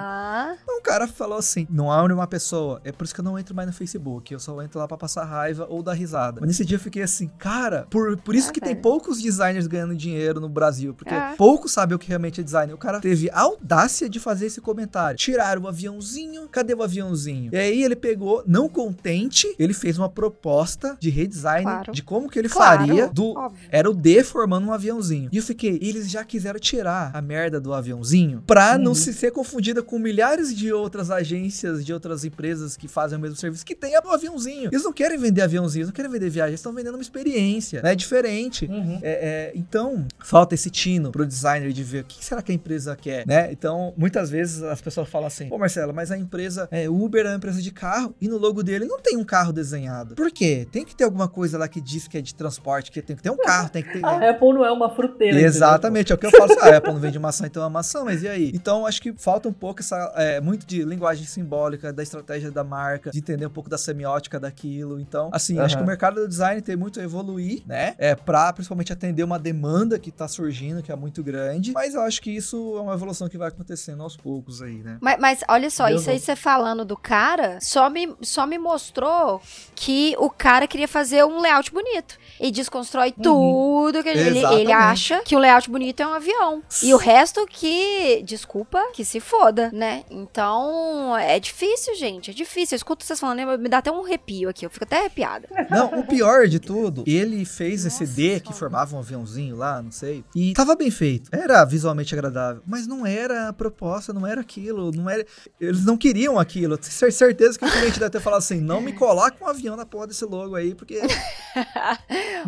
Então o cara falou assim: não há uma pessoa. É por isso que eu não entro mais no Facebook. Eu só entro lá pra passar raiva ou dar risada. Mas nesse dia eu fiquei assim, cara, por, por isso Ah, que tem poucos designers ganhando dinheiro no Brasil. Porque É. poucos sabem o que realmente é design. O cara teve a audácia de fazer esse comentário. Tiraram o aviãozinho, cadê o aviãozinho? E aí ele pegou, não contente, ele fez uma proposta de redesign Claro. de como que ele Claro, faria do, óbvio. era o D formando um aviãozinho. E eu fiquei, eles já quiseram tirar a merda do aviãozinho pra não Uhum. se ser confundida com milhares de outras agências, de outras empresas que fazem o mesmo serviço, que tem o aviãozinho. Eles não querem vender aviãozinho, eles não querem vender viagem, eles estão vendendo uma experiência, né? Diferente. Uhum. É, é, então, falta esse tino pro designer de ver o que será que a empresa quer, né? Então, muitas vezes as pessoas falam assim, pô, Marcelo, mas a empresa, é, Uber é uma empresa de carro e no logo dele não tem um carro desenhado. Por quê? Tem que ter alguma coisa lá que diz que é de transporte, que tem que ter um carro, tem que ter... *laughs* A Apple não é uma fruteira. Exatamente, é o que eu falo. Ah, a Apple não vende maçã, então é uma maçã, mas e aí? Então, acho que falta um pouco essa, é, muito de linguagem simbólica, da estratégia da marca, de entender um pouco da semiótica daquilo. Então, assim, acho que o mercado do design tem muito a evoluir, né? É, pra principalmente atender uma demanda que tá surgindo, que é muito grande. Mas eu acho que isso é uma evolução que vai acontecendo aos poucos aí, né? Mas, mas olha só, Deus isso aí você falando do cara, só me, só me mostrou que o cara queria fazer um layout bonito. E desconstrói Uhum. tudo que ele, ele acha que o layout bonito é um avião. E o resto que, desculpa, que se foda, né? Então, é difícil, gente, é difícil. Eu escuto vocês falando, me dá até um arrepio aqui, eu fico até arrepiada. Não, o pior de tudo, ele fez esse Nossa D que formava um aviãozinho lá, não sei. E tava bem feito. Era visualmente agradável. Mas não era a proposta, não era aquilo. Não era. Eles não queriam aquilo. Eu tenho cer- certeza que o cliente deve ter falado assim: não me coloca um avião na porra desse logo aí, porque. *laughs*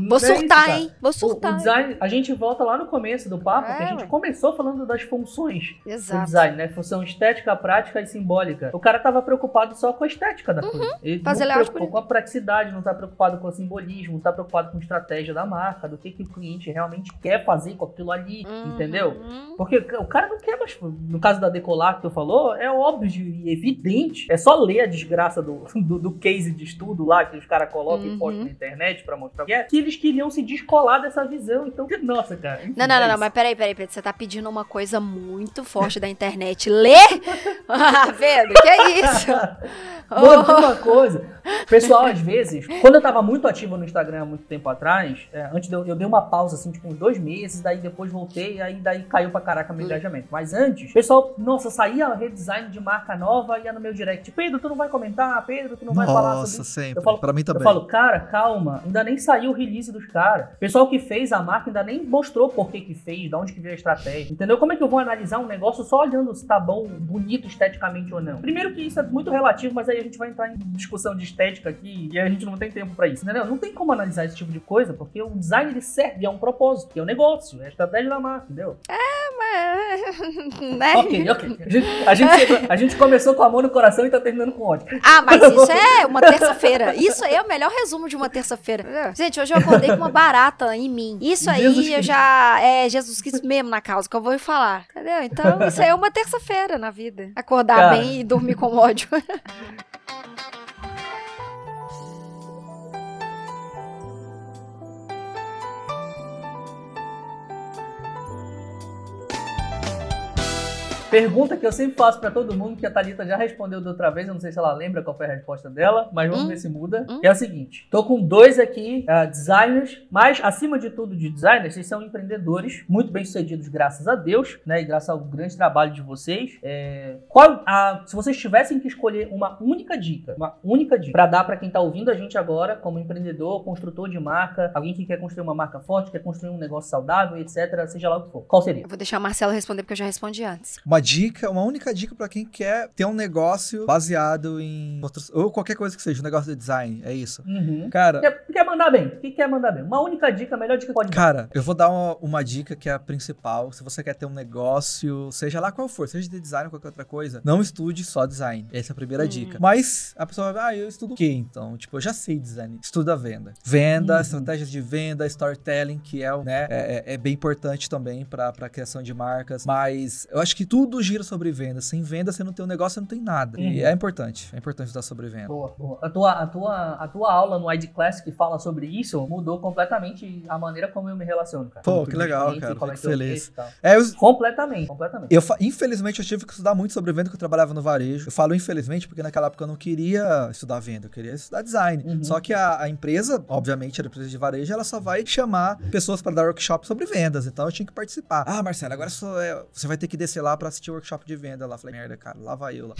Vou isso, surtar, hein? Vou O, surtar. o design, a gente volta lá no começo do papo, É, que a gente ué. começou falando das funções hein? do Exato. design, né? Função estética, prática e simbólica. O cara tava preocupado só com a estética da coisa. Ele Uhum. Fazer não preocupou com a praticidade, não tá preocupado com o simbolismo, não tá preocupado com a estratégia da marca, do que, que o cliente realmente quer fazer com aquilo ali, Uhum. entendeu? Porque o cara não quer mais. No caso da Decolar que tu falou, é óbvio e evidente. É só ler a desgraça do, *laughs* do, do case de estudo lá que os caras colocam Uhum. e postam na internet pra mostrar o que é. Que eles queriam se descolar dessa visão. Então, que- nossa, cara. enfim, Não, não, é não, não, mas peraí, peraí, peraí. Você tá pedindo uma coisa muito forte da internet. Lê? *laughs* Ah, Pedro, que é isso? *laughs* Mano, tem uma coisa. Pessoal, às vezes, quando eu tava muito ativo no Instagram há muito tempo atrás, é, antes de eu, eu dei uma pausa, assim, tipo, uns dois meses, daí depois voltei, aí daí caiu pra caraca meu engajamento. Mas antes, o pessoal, nossa, saía redesign de marca nova, ia no meu direct. Pedro, tu não vai comentar? Pedro, tu não vai falar sobre Nossa, sempre. Eu falo- pra mim Eu também. falo, cara, calma, ainda nem saiu o release dos caras. O pessoal que fez a marca ainda nem mostrou por que que fez, de onde que veio a estratégia. Entendeu? Como é que eu vou analisar um negócio só olhando se tá bom, bonito esteticamente ou não? Primeiro que isso é muito relativo, mas aí a gente vai entrar em discussão de estética aqui e a gente não tem tempo pra isso, entendeu? Não tem como analisar esse tipo de coisa, porque o design ele serve a um propósito, que é o negócio, é a estratégia da marca, entendeu? *laughs* né? Ok, ok. A gente, a, gente, chegou- a gente começou com amor no coração e tá terminando com ódio. Ah, mas isso *laughs* é uma terça-feira. Isso é o melhor resumo de uma terça-feira. Gente, hoje eu acordei com uma barata em mim. Isso aí Jesus eu já. É Jesus Cristo mesmo na causa que eu vou falar. Entendeu? Então, isso aí é uma terça-feira na vida. Acordar Cara. bem e dormir com ódio. *laughs* Pergunta que eu sempre faço pra todo mundo, que a Thalita já respondeu da outra vez, eu não sei se ela lembra qual foi a resposta dela, mas vamos Hum. ver se muda. Hum. É o seguinte: tô com dois aqui, ah, designers, mas acima de tudo de designers, vocês são empreendedores, muito bem sucedidos, graças a Deus, né? E graças ao grande trabalho de vocês. É, qual a- se vocês tivessem que escolher uma única dica, uma única dica, pra dar pra quem tá ouvindo a gente agora, como empreendedor, construtor de marca, alguém que quer construir uma marca forte, quer construir um negócio saudável, etc., seja lá o que for. Qual seria? Eu vou deixar o Marcelo responder porque eu já respondi antes. Uma dica, uma única dica pra quem quer ter um negócio baseado em. Ou qualquer coisa que seja, um negócio de design. É isso. Uhum. Cara, Quer, quer mandar bem? O que quer mandar bem? Uma única dica, a melhor dica que pode dar. Cara, eu vou dar uma, uma dica que é a principal. Se você quer ter um negócio, seja lá qual for, seja de design ou qualquer outra coisa, não estude só design. Essa é a primeira Hum. dica. Mas a pessoa vai, ah, eu estudo o quê então? Tipo, eu já sei design. Estuda venda. Venda, Uhum. estratégias de venda, storytelling, que é, né, é, é- é bem importante também pra criação de marcas. Mas eu acho que tudo gira sobre venda. Sem venda, você não tem um negócio, você não tem nada. E Uhum. é importante. É importante estudar sobre venda. Boa, boa. A tua, a, tua, a tua aula no ID Class que fala sobre isso mudou completamente a maneira como eu me relaciono, cara. Pô, que legal, cara. é Fico que eu feliz. e. É, eu, Completamente, completamente. Eu, infelizmente, eu tive que estudar muito sobre venda, porque eu trabalhava no varejo. Eu falo infelizmente porque naquela época eu não queria estudar venda, eu queria estudar design. Uhum. Só que a, a empresa, obviamente, era empresa de varejo, ela só vai chamar pessoas para dar workshop sobre vendas. Então eu tinha que participar. Ah, Marcelo, agora só é- você vai ter que descer lá para assistir o workshop de venda lá. Falei, merda, cara, lá vai eu lá.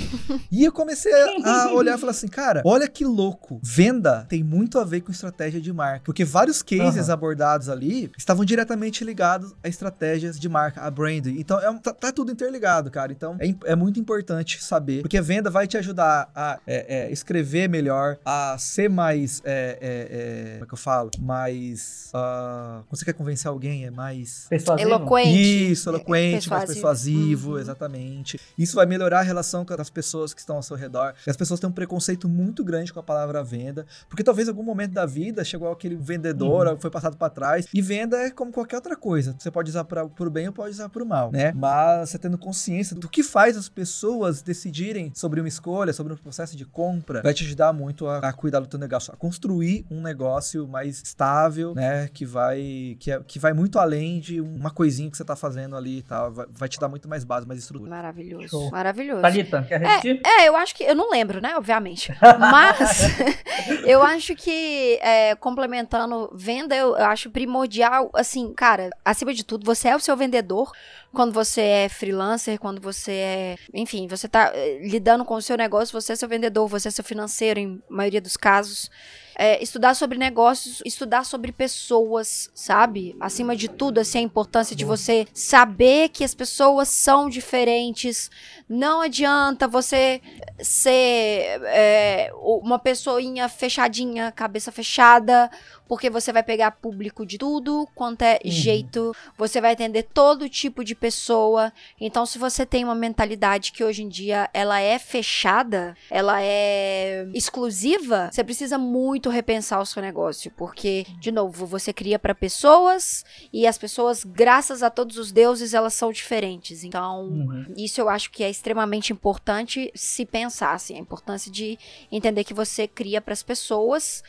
e eu comecei a, a *laughs* olhar e falar assim, cara, olha que louco. Venda tem muito a ver com estratégia de marca. Porque vários cases Aham. abordados ali estavam diretamente ligados a estratégias de marca, a branding. Então, é tá, tá tudo interligado, cara. Então, é, é muito importante saber. Porque venda vai te ajudar a é, é, escrever melhor, a ser mais. é, é, é, como é que eu falo? Mais. quando você quer convencer alguém, é mais. Persuasivo? Eloquente. Isso, eloquente, mais persuasivo. persuasivo, Uhum. Exatamente. Isso vai melhorar a relação com as pessoas que estão ao seu redor. E as pessoas têm um preconceito muito grande com a palavra venda, porque talvez em algum momento da vida chegou aquele vendedor, Uhum. foi passado pra trás. E venda é como qualquer outra coisa. Você pode usar para pro bem ou pode usar pro mal, né? Mas você tendo consciência do que faz as pessoas decidirem sobre uma escolha, sobre um processo de compra, vai te ajudar muito a, a cuidar do teu negócio, a construir um negócio mais estável, né? Que vai que, é- que vai muito além de uma coisinha que você tá fazendo ali e tal. Vai, vai te dar muito mais base, mais estrutura. Maravilhoso. Show. Maravilhoso. Thalita, quer repetir? É, eu acho que. Eu não lembro, né? Obviamente. Mas *laughs* *laughs* eu acho que, é, complementando venda, eu, eu acho primordial, assim, cara, acima de tudo, você é o seu vendedor quando você é freelancer, quando você é. Enfim, você tá eh, lidando com o seu negócio, você é seu vendedor, você é seu financeiro, em maioria dos casos. É, estudar sobre negócios, estudar sobre pessoas, sabe? Acima de tudo, assim, a importância de você saber que as pessoas são diferentes. Não adianta você ser é, uma pessoinha fechadinha, cabeça fechada, porque você vai pegar público de tudo quanto é Uhum. jeito, você vai atender todo tipo de pessoa. Então, se você tem uma mentalidade que hoje em dia ela é fechada, ela é exclusiva, você precisa muito repensar o seu negócio, porque de novo, você cria para pessoas e as pessoas, graças a todos os deuses, elas são diferentes. Então, Uhum. isso eu acho que é extremamente importante se pensar, assim, a importância de entender que você cria para as pessoas.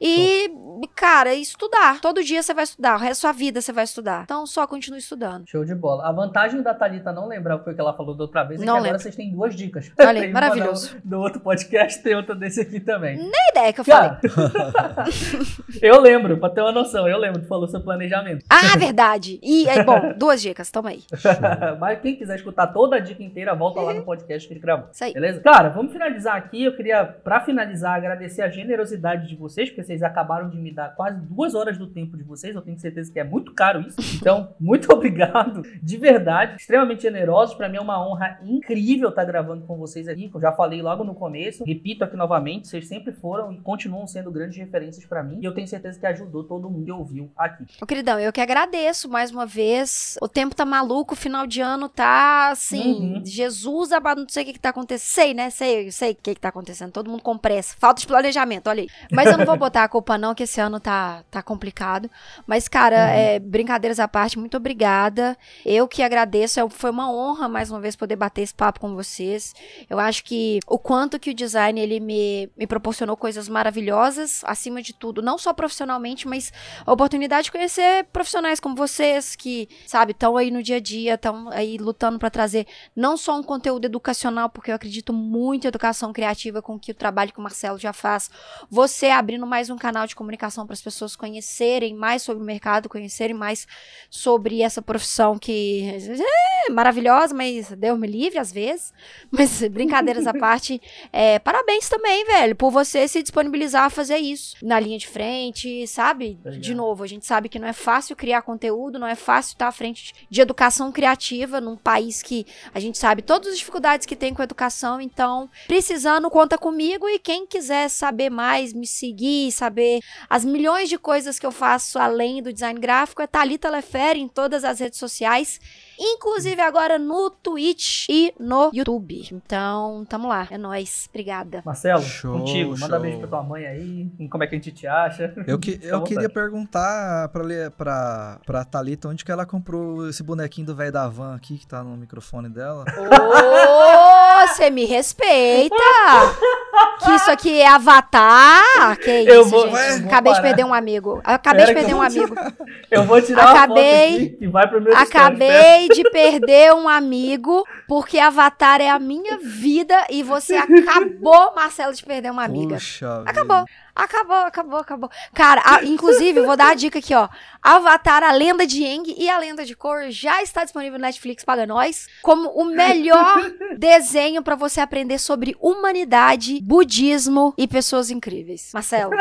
E, cara, estudar. Todo dia você vai estudar. O resto da sua vida você vai estudar. Então, só continue estudando. Show de bola. A vantagem da Thalita não lembrar o que ela falou da outra vez é Não que agora lembro. vocês têm duas dicas. Olha *laughs* aí, maravilhoso. Do, outro podcast, tem outra desse aqui também. Que ideia que eu falei. *laughs* Eu lembro, pra ter uma noção, eu lembro, tu falou seu planejamento. Ah, verdade. E, é, bom, *laughs* duas dicas, toma aí. Mas quem quiser escutar toda a dica inteira, volta lá no podcast que ele gravou. Isso aí. Beleza? Cara, vamos finalizar aqui. Eu queria, pra finalizar, agradecer a generosidade de vocês, porque vocês acabaram de me dar quase duas horas do tempo de vocês. Eu tenho certeza que é muito caro isso. Então, *laughs* muito obrigado, de verdade. Extremamente generosos. Pra mim é uma honra incrível estar gravando com vocês aqui. Eu já falei logo no começo. Repito aqui novamente, vocês sempre foram e continuam sendo grandes referências pra mim. E eu tenho certeza que ajudou todo mundo que ouviu aqui. Ô, queridão, eu que agradeço mais uma vez. O tempo tá maluco, o final de ano tá assim. Uhum. Jesus, amado, não sei o que que tá acontecendo. Sei, né? Sei, sei o que que tá acontecendo. Todo mundo com pressa. Falta de planejamento, olha aí. Mas eu não vou botar *laughs* a culpa, não, que esse ano tá, tá complicado. Mas, cara, Uhum. é, brincadeiras à parte, muito obrigada. Eu que agradeço. é- Foi uma honra, mais uma vez, poder bater esse papo com vocês. Eu acho que o quanto que o design ele me, me proporcionou coisas maravilhosas, acima de tudo, não só profissionalmente, mas a oportunidade de conhecer profissionais como vocês, que, sabe, estão aí no dia a dia, estão aí lutando para trazer não só um conteúdo educacional, porque eu acredito muito em educação criativa com que o trabalho que o Marcelo já faz. Você abrindo mais um canal de comunicação para as pessoas conhecerem mais sobre o mercado, conhecerem mais sobre essa profissão que é maravilhosa, mas Deus me livre às vezes. Mas brincadeiras à *laughs* parte, é, parabéns também, velho, por você se disponibilizar a fazer isso na linha de frente, sabe? De novo, a gente sabe que não é fácil criar conteúdo, não é fácil estar à frente de educação criativa num país que a gente sabe todas as dificuldades que tem com a educação, então, precisando, conta comigo e quem quiser saber mais, me seguir, saber as milhões de coisas que eu faço além do design gráfico, é Thalita Lefere em todas as redes sociais. Inclusive agora no Twitch e no YouTube. Então, tamo lá. É nóis. Obrigada. Marcelo, Show, contigo. Manda show. beijo pra tua mãe aí. Como é que a gente te acha? Eu, que, *laughs* eu vontade. queria perguntar pra, pra, pra Thalita onde que ela comprou esse bonequinho do velho da van aqui, que tá no microfone dela. Ô, *laughs* você me respeita! *laughs* Que isso aqui é Avatar? Que Eu isso, vou- gente? Ué? Acabei de perder um amigo. Acabei Pera de perder eu um amigo. *laughs* Eu vou tirar uma Acabei- foto aqui e vai pro meu. Acabei de perder um amigo porque Avatar é a minha vida e você *laughs* acabou, Marcelo, de perder uma amiga. Puxa Acabou. vida. Acabou, acabou, acabou. Cara, a- inclusive, vou dar a dica aqui, ó. Avatar, a lenda de Aang e a lenda de Korra já está disponível no Netflix para nós como o melhor *laughs* desenho pra você aprender sobre humanidade, budismo e pessoas incríveis. Marcelo,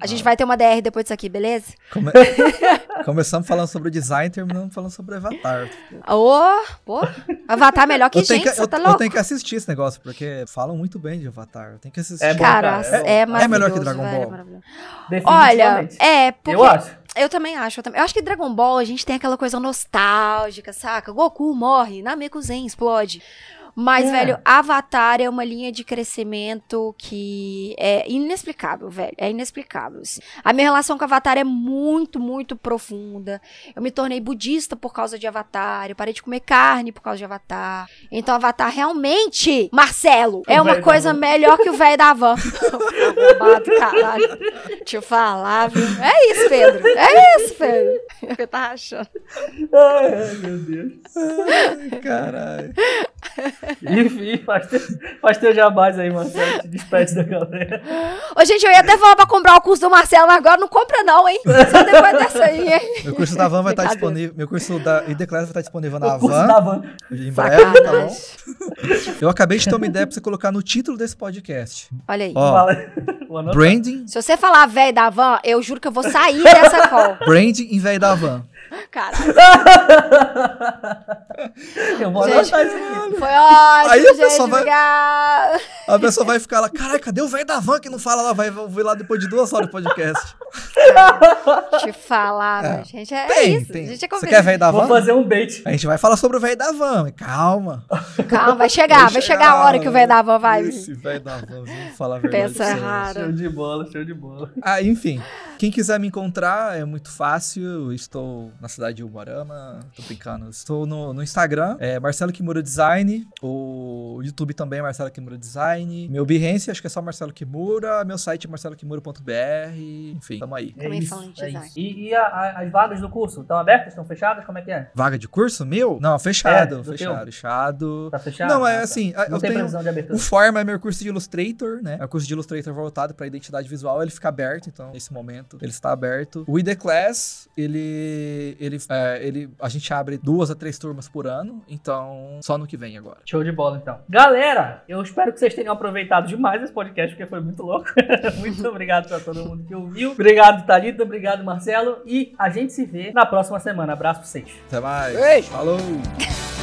a gente vai ter uma DR depois disso aqui, beleza? Come- *laughs* Começamos falando sobre o design, terminamos falando sobre Avatar. Ô, pô, Avatar melhor que eu, gente, que, você eu, tá eu assistir. tenho que assistir esse negócio, porque falam muito bem de Avatar. Eu tenho que assistir. É bom, Cara, é, é maravilhoso. melhor que Dragon velho, é Ball. maravilhoso. Olha, Definitivamente. é, porque Eu acho. Eu também acho, eu, também. eu acho que Dragon Ball a gente tem aquela coisa nostálgica, saca? Goku morre, Namekuzen explode. Mas, É. velho, Avatar é uma linha de crescimento que é inexplicável, velho. É inexplicável. assim. A minha relação com Avatar é muito, muito profunda. Eu me tornei budista por causa de Avatar. Eu parei de comer carne por causa de Avatar. Então, Avatar realmente, Marcelo, é O uma coisa melhor que o velho da van. Arrombado, caralho. Deixa eu falar, viu? É isso, Pedro. É isso, Pedro. O que eu tava achando? Ai, meu Deus. Ai, caralho. Enfim, faz teu, faz teu jabás aí, Marcelo. Te despede da galera. Ô, gente, eu ia até falar pra comprar o curso do Marcelo, mas agora não compra não, hein? Só depois dessa aí, hein? Meu curso da Van vai estar Brincadeira. disponível. Meu curso da ID Class vai estar disponível na O curso Van. da van. Em breve, tá bom? Eu acabei de ter uma ideia pra você colocar no título desse podcast. Olha aí. Ó, Fala-. *laughs* Branding, Se você falar velho da van, eu juro que eu vou sair dessa call. branding em velho da van. Caralho. *laughs* Eu vou Gente, anotar isso aqui. Foi ótimo, Aí a gente. pessoa vai-. A pessoa vai ficar lá, caralho, cadê o velho da van que não fala lá? Vai ouvir lá depois de duas horas do podcast. Te falar, É. gente. É Tem, isso. tem. A gente é Você quer velho da Vou van? fazer um bait. A gente vai falar sobre o velho da van, mas calma. Calma, vai chegar, vai chegar a hora que o velho da van vai vir. Esse velho da van, vamos falar a verdade. Pensa errado. Show de bola, show de bola. Ah, enfim. Quem quiser me encontrar é muito fácil. Eu Estou na cidade de Umarama. Tô brincando. Estou no, no Instagram, é Marcelo Kimura Design. O YouTube também é Marcelo Kimura Design. Meu Behance, acho que é só Marcelo Kimura. Meu site é marcelokimura.br. Enfim, tamo aí. Também falando de é design. isso. E, e a- a- as vagas do curso? Estão abertas? Estão fechadas? Como é que é? Vaga de curso? Meu? Não, fechado. É, do fechado, teu? fechado. Tá fechado? Não, é tá. assim, Não eu tem tenho... previsão de abertura. O Forma é meu curso de Illustrator, né? É o curso de Illustrator voltado para identidade visual. Ele fica aberto, então, nesse momento, ele está aberto. O ID Class, ele, ele, é, ele, a gente abre duas a três turmas por ano, então, só no que vem agora. Show de bola, então. Galera, eu espero que vocês tenham aproveitado demais esse podcast, porque foi muito louco. *laughs* muito obrigado pra todo mundo que ouviu. Obrigado, Thalita. Obrigado, Marcelo. E a gente se vê na próxima semana. Abraço pra vocês. Até mais. Beijo. Falou. *laughs*